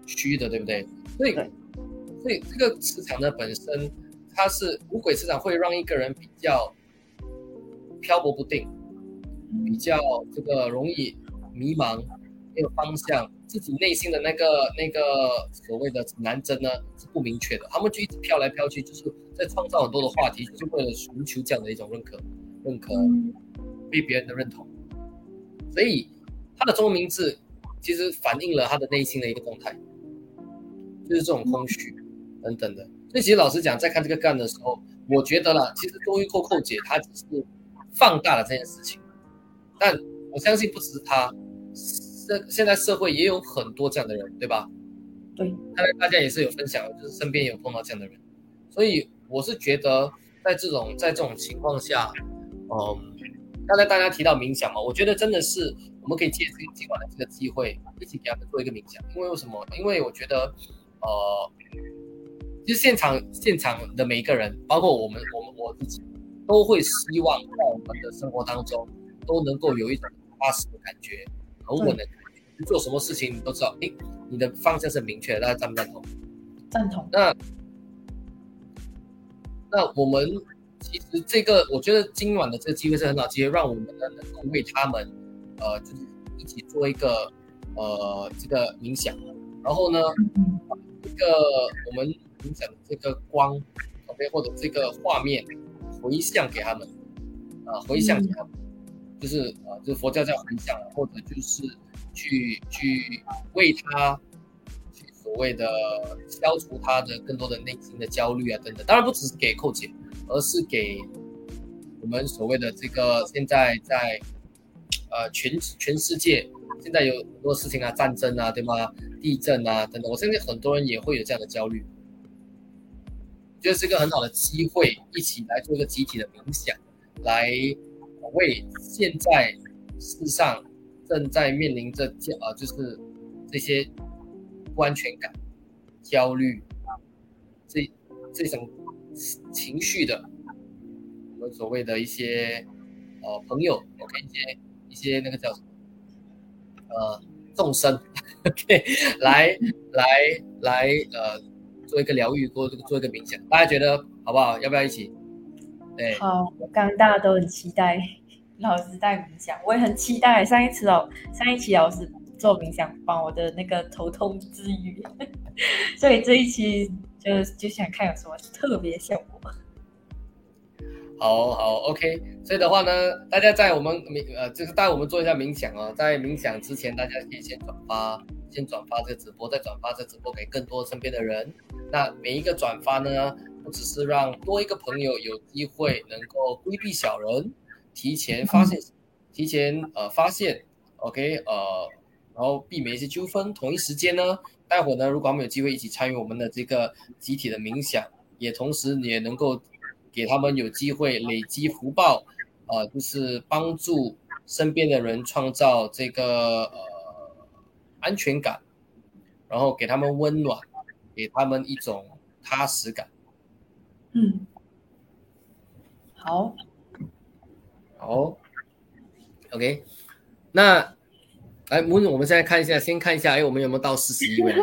虚的，对不对？所以，所以这个磁场呢本身，它是五鬼磁场会让一个人比较漂泊不定，比较这个容易迷茫，没有方向，自己内心的那个那个所谓的南针呢是不明确的，他们就一直飘来飘去，就是。在创造很多的话题，就是为了寻求这样的一种认可、认可，被别人的认同。所以他的中文名字其实反映了他的内心的一个动态，就是这种空虚等等的。所以其实老实讲，在看这个干的时候，我觉得啦，其实多玉扣扣姐她只是放大了这件事情，但我相信不只是她，现现在社会也有很多这样的人，对吧？对，看来大家也是有分享，就是身边有碰到这样的人，所以。我是觉得，在这种在这种情况下，嗯，刚才大家提到冥想嘛，我觉得真的是我们可以借这个今晚的这个机会，一起给他们做一个冥想。因为为什么？因为我觉得，呃，其实现场现场的每一个人，包括我们我们我自己，都会希望在我们的生活当中都能够有一种踏实的感觉，很稳的感觉。做什么事情你都知道，哎，你的方向是明确的。大家赞不赞同？赞同。那。那我们其实这个，我觉得今晚的这个机会是很好机会，让我们呢能够为他们，呃，就是一起做一个呃这个冥想，然后呢，这个我们冥想这个光，OK，或者这个画面回向给他们，啊，回向给他们，就是啊，就是佛教叫回向，或者就是去去为他。所谓的消除他的更多的内心的焦虑啊等等，当然不只是给寇姐，而是给我们所谓的这个现在在呃全全世界现在有很多事情啊，战争啊，对吗？地震啊等等，我相信很多人也会有这样的焦虑，觉得是一个很好的机会，一起来做一个集体的冥想，来为现在世上正在面临着呃，就是这些。不安全感、焦虑，这这种情绪的，我们所谓的一些呃朋友，OK，一些一些那个叫什么呃众生，OK，来来来呃做一个疗愈，做做一个冥想，大家觉得好不好？要不要一起？对，好，刚刚大家都很期待老师带冥想，我也很期待上一次老上一期老师做冥想，帮我的那个头痛治愈，所以这一期就就想看有什么特别效果。好好，OK。所以的话呢，大家在我们冥呃，就是带我们做一下冥想哦。在冥想之前，大家可以先转发，先转发这个直播，再转发这直播给更多身边的人。那每一个转发呢，不只是让多一个朋友有机会能够规避小人，提前发现，提前呃发现，OK，呃，然后避免一些纠纷。同一时间呢，待会呢，如果他们有机会一起参与我们的这个集体的冥想，也同时也能够。给他们有机会累积福报，呃，就是帮助身边的人创造这个呃安全感，然后给他们温暖，给他们一种踏实感。嗯，好，好，OK，那来木我们现在看一下，先看一下，哎，我们有没有到四十一位？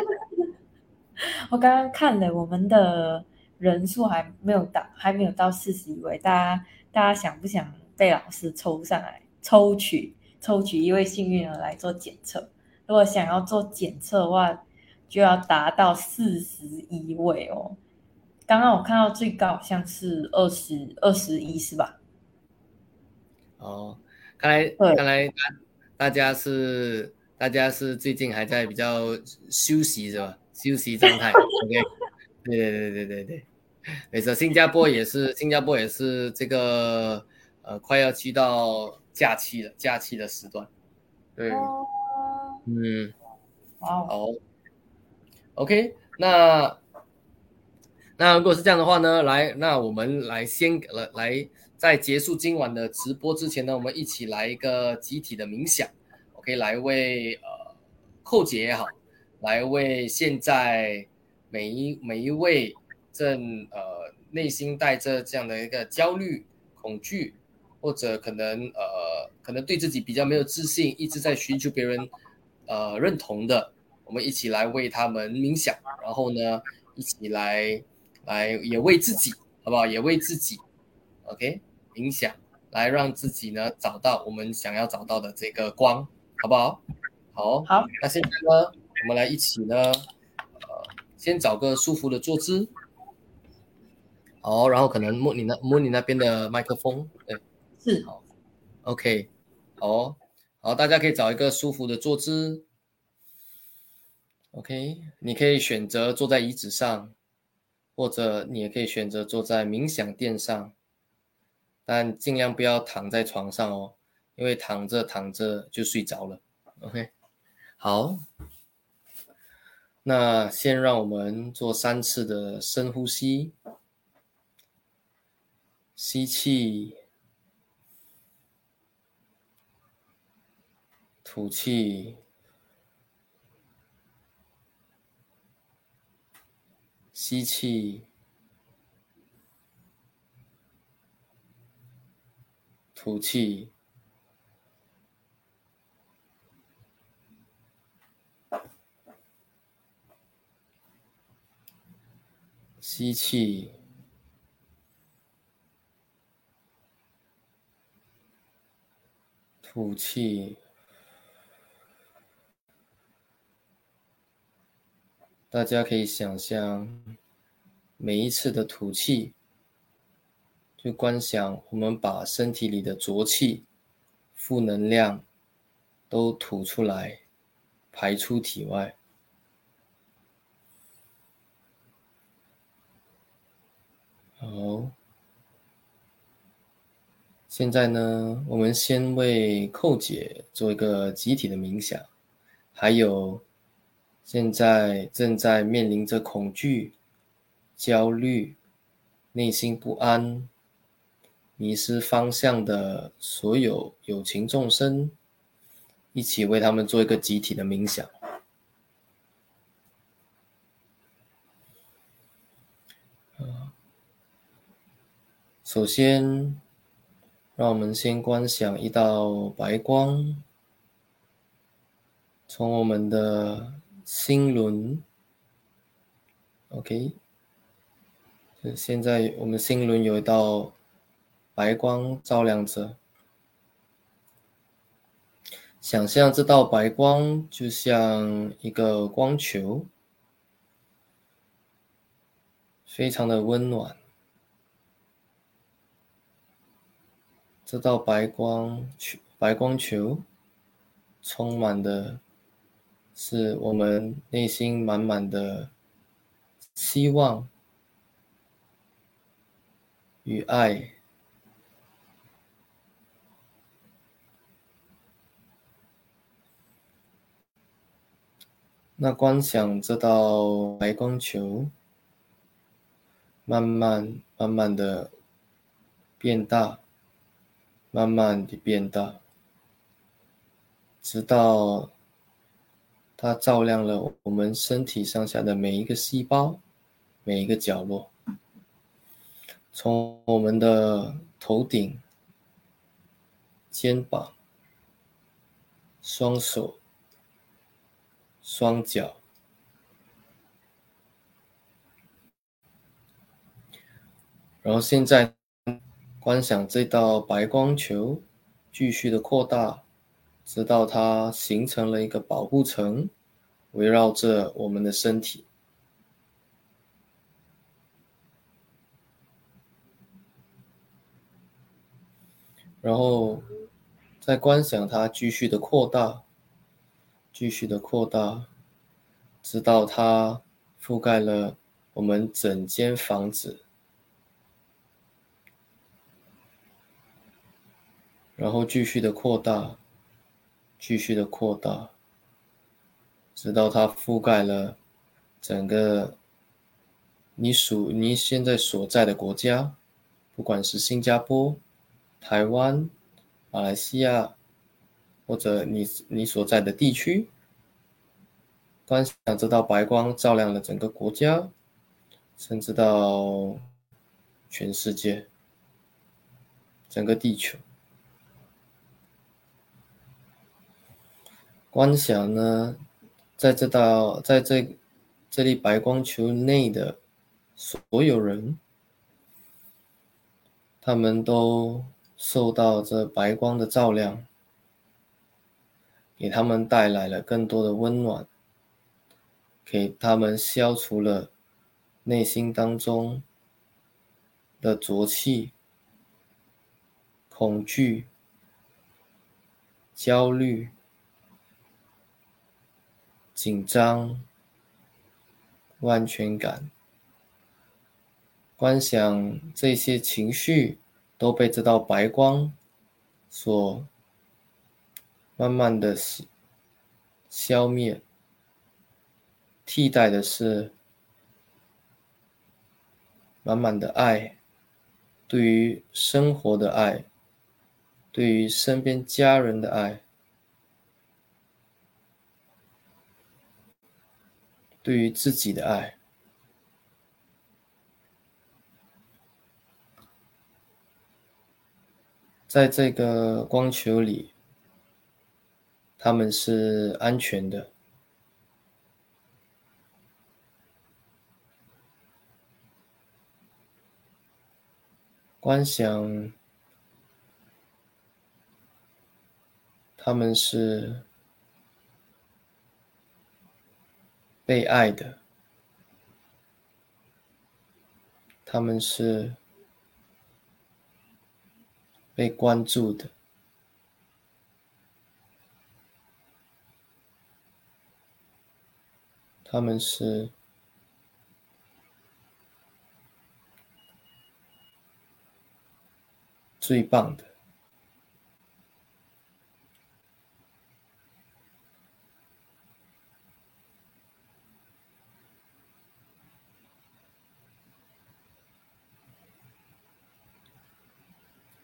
我刚刚看了我们的。人数还没有到，还没有到四十一位。大家，大家想不想被老师抽上来，抽取抽取一位幸运儿来做检测？如果想要做检测的话，就要达到四十一位哦。刚刚我看到最高好像是二十二十一，是吧？哦，看来看来大大家是大家是最近还在比较休息是吧？休息状态。OK，对对对对对对。没错，新加坡也是，新加坡也是这个呃，快要去到假期了，假期的时段。对，嗯，好，OK，那那如果是这样的话呢，来，那我们来先来来，在结束今晚的直播之前呢，我们一起来一个集体的冥想，OK，来为呃寇姐也好，来为现在每一每一位。正呃内心带着这样的一个焦虑、恐惧，或者可能呃可能对自己比较没有自信，一直在寻求别人呃认同的，我们一起来为他们冥想，然后呢一起来来也为自己好不好？也为自己，OK 冥想，来让自己呢找到我们想要找到的这个光，好不好？好，好。那现在呢，我们来一起呢，呃，先找个舒服的坐姿。好，然后可能摸你那摸你那边的麦克风，对，是好，OK，好，好，大家可以找一个舒服的坐姿，OK，你可以选择坐在椅子上，或者你也可以选择坐在冥想垫上，但尽量不要躺在床上哦，因为躺着躺着就睡着了，OK，好，那先让我们做三次的深呼吸。吸气，吐气，吸气，吐气，吸气。吐气，大家可以想象，每一次的吐气，就观想我们把身体里的浊气、负能量都吐出来，排出体外。好。现在呢，我们先为寇姐做一个集体的冥想，还有现在正在面临着恐惧、焦虑、内心不安、迷失方向的所有有情众生，一起为他们做一个集体的冥想。首先。让我们先观想一道白光，从我们的心轮 OK，现在我们心轮有一道白光照亮着，想象这道白光就像一个光球，非常的温暖。这道白光球，白光球，充满的是我们内心满满的希望与爱。那观想这道白光球，慢慢、慢慢的变大。慢慢的变大，直到它照亮了我们身体上下的每一个细胞、每一个角落，从我们的头顶、肩膀、双手、双脚，然后现在。观想这道白光球继续的扩大，直到它形成了一个保护层，围绕着我们的身体。然后再观想它继续的扩大，继续的扩大，直到它覆盖了我们整间房子。然后继续的扩大，继续的扩大，直到它覆盖了整个你属你现在所在的国家，不管是新加坡、台湾、马来西亚，或者你你所在的地区，观想这道白光照亮了整个国家，甚至到全世界，整个地球。观想呢，在这道在这这粒白光球内的所有人，他们都受到这白光的照亮，给他们带来了更多的温暖，给他们消除了内心当中的浊气、恐惧、焦虑。紧张、不安全感，观想这些情绪都被这道白光所慢慢的消灭，替代的是满满的爱，对于生活的爱，对于身边家人的爱。对于自己的爱，在这个光球里，他们是安全的。观想，他们是。被爱的，他们是被关注的，他们是最棒的。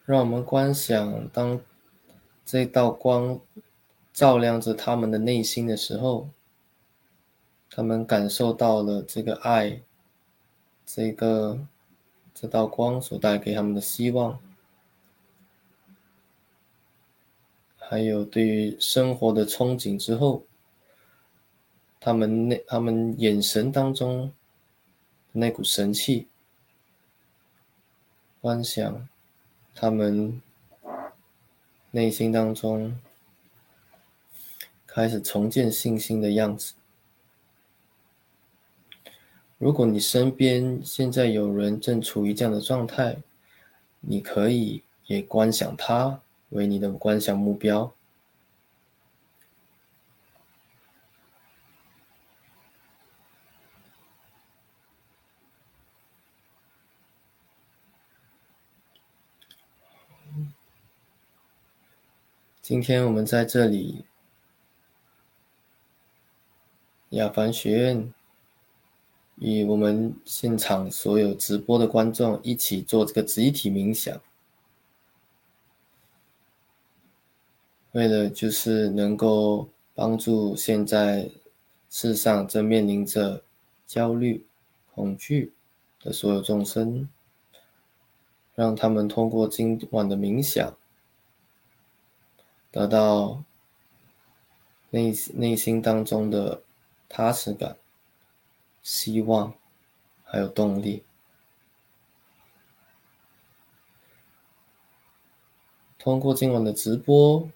让我们观想，当这道光照亮着他们的内心的时候，他们感受到了这个爱，这个这道光所带给他们的希望，还有对于生活的憧憬之后，他们那他们眼神当中那股神气，观想他们内心当中开始重建信心的样子。如果你身边现在有人正处于这样的状态，你可以也观想他为你的观想目标。今天我们在这里，亚凡学院。与我们现场所有直播的观众一起做这个集体冥想，为了就是能够帮助现在世上正面临着焦虑、恐惧的所有众生，让他们通过今晚的冥想，得到内内心当中的踏实感。希望，还有动力。通过今晚的直播，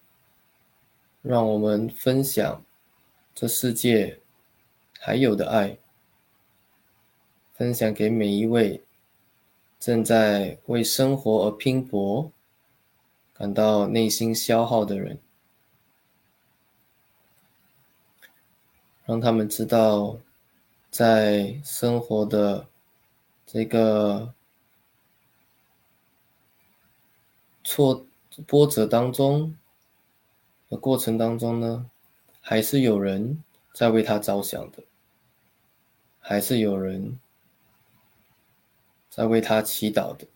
让我们分享这世界还有的爱，分享给每一位正在为生活而拼搏、感到内心消耗的人，让他们知道。在生活的这个挫波折当中的过程当中呢，还是有人在为他着想的，还是有人在为他祈祷的，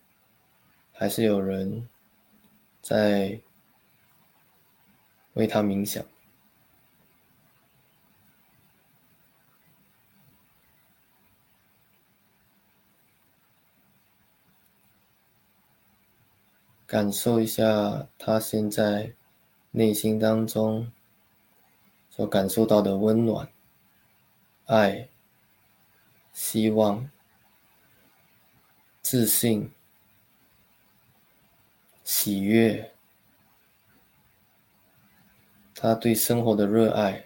还是有人在为他冥想。感受一下他现在内心当中所感受到的温暖、爱、希望、自信、喜悦，他对生活的热爱。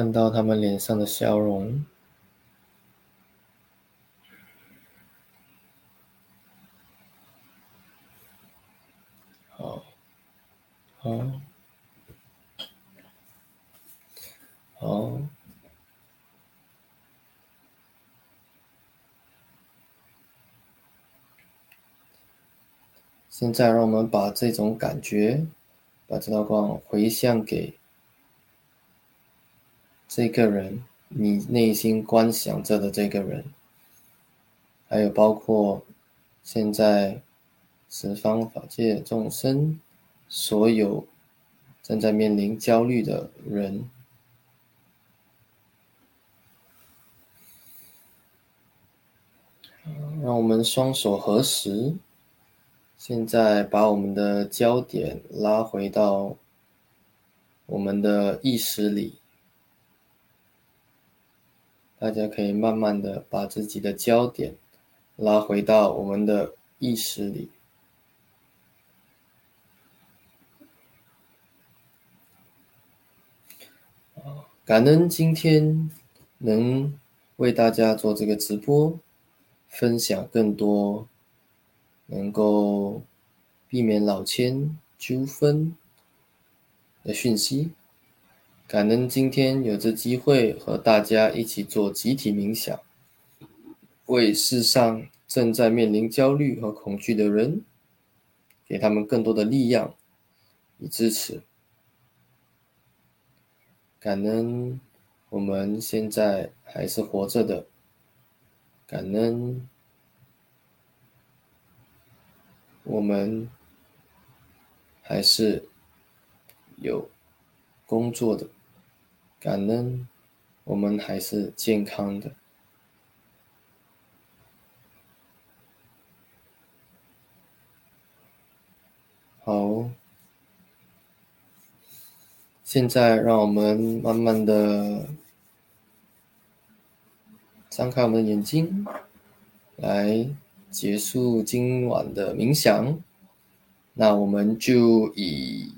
看到他们脸上的笑容，好，好，好。现在，让我们把这种感觉，把这道光回向给。这个人，你内心观想着的这个人，还有包括现在十方法界众生，所有正在面临焦虑的人，让我们双手合十，现在把我们的焦点拉回到我们的意识里。大家可以慢慢的把自己的焦点拉回到我们的意识里，感恩今天能为大家做这个直播，分享更多能够避免老千纠纷的讯息。感恩今天有这机会和大家一起做集体冥想，为世上正在面临焦虑和恐惧的人，给他们更多的力量与支持。感恩我们现在还是活着的，感恩我们还是有工作的。感恩我们还是健康的。好，现在让我们慢慢的张开我们的眼睛，来结束今晚的冥想。那我们就以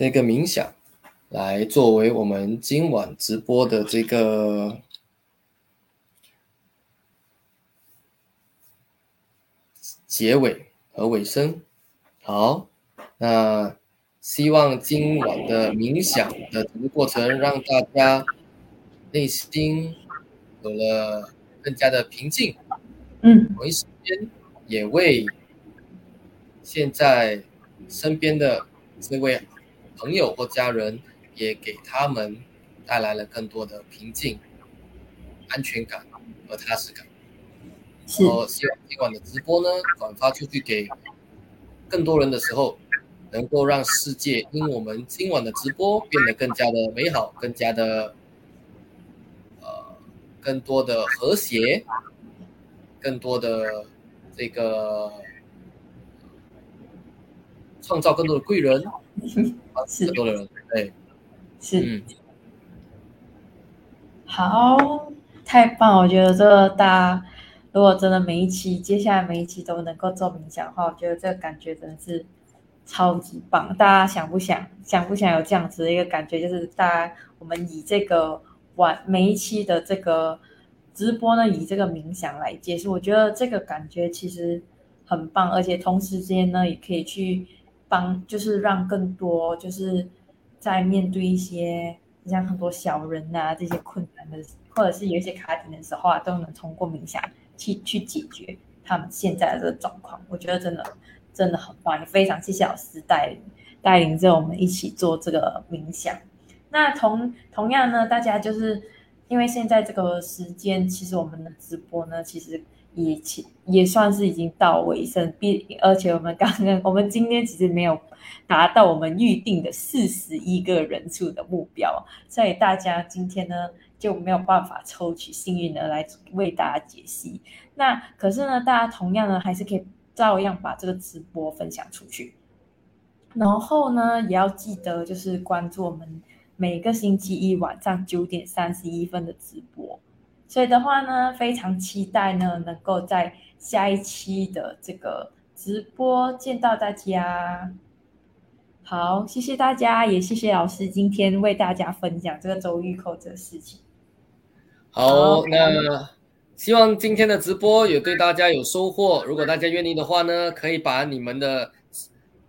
这个冥想来作为我们今晚直播的这个结尾和尾声。好，那希望今晚的冥想的整个过程让大家内心有了更加的平静。嗯，同一时间也为现在身边的这位朋友或家人，也给他们带来了更多的平静、安全感和踏实感。是。然后希望今晚的直播呢，转发出去给更多人的时候，能够让世界因我们今晚的直播变得更加的美好，更加的呃，更多的和谐。更多的这个创造更多的贵人，更多的人，对，是，嗯，好，太棒！我觉得这个大家如果真的每一期，接下来每一期都能够做冥想的话，我觉得这个感觉真的是超级棒。大家想不想？想不想有这样子的一个感觉？就是大家我们以这个晚每一期的这个。直播呢，以这个冥想来结束，我觉得这个感觉其实很棒，而且同时间呢，也可以去帮，就是让更多就是在面对一些你像很多小人呐这些困难的，或者是有一些卡点的时候啊，都能通过冥想去去解决他们现在的这个状况。我觉得真的真的很棒，也非常谢谢老师带领带领着我们一起做这个冥想。那同同样呢，大家就是。因为现在这个时间，其实我们的直播呢，其实也其也算是已经到尾声。毕而且我们刚刚，我们今天其实没有达到我们预定的四十一个人数的目标，所以大家今天呢就没有办法抽取幸运的来为大家解析。那可是呢，大家同样呢还是可以照样把这个直播分享出去，然后呢也要记得就是关注我们。每个星期一晚上九点三十一分的直播，所以的话呢，非常期待呢，能够在下一期的这个直播见到大家。好，谢谢大家，也谢谢老师今天为大家分享这个周玉扣这个事情。好，那希望今天的直播也对大家有收获。如果大家愿意的话呢，可以把你们的。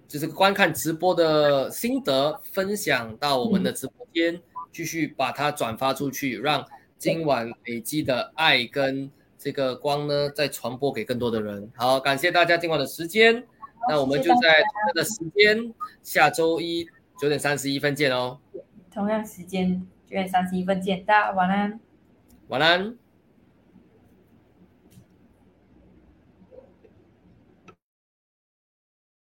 就是观看直播的心得分享到我们的直播间，继续把它转发出去，让今晚累积的爱跟这个光呢，再传播给更多的人。好，感谢大家今晚的时间，那我们就在同样的时间，下周一九点三十一分见哦。同样时间九点三十一分见，大家晚安。晚安。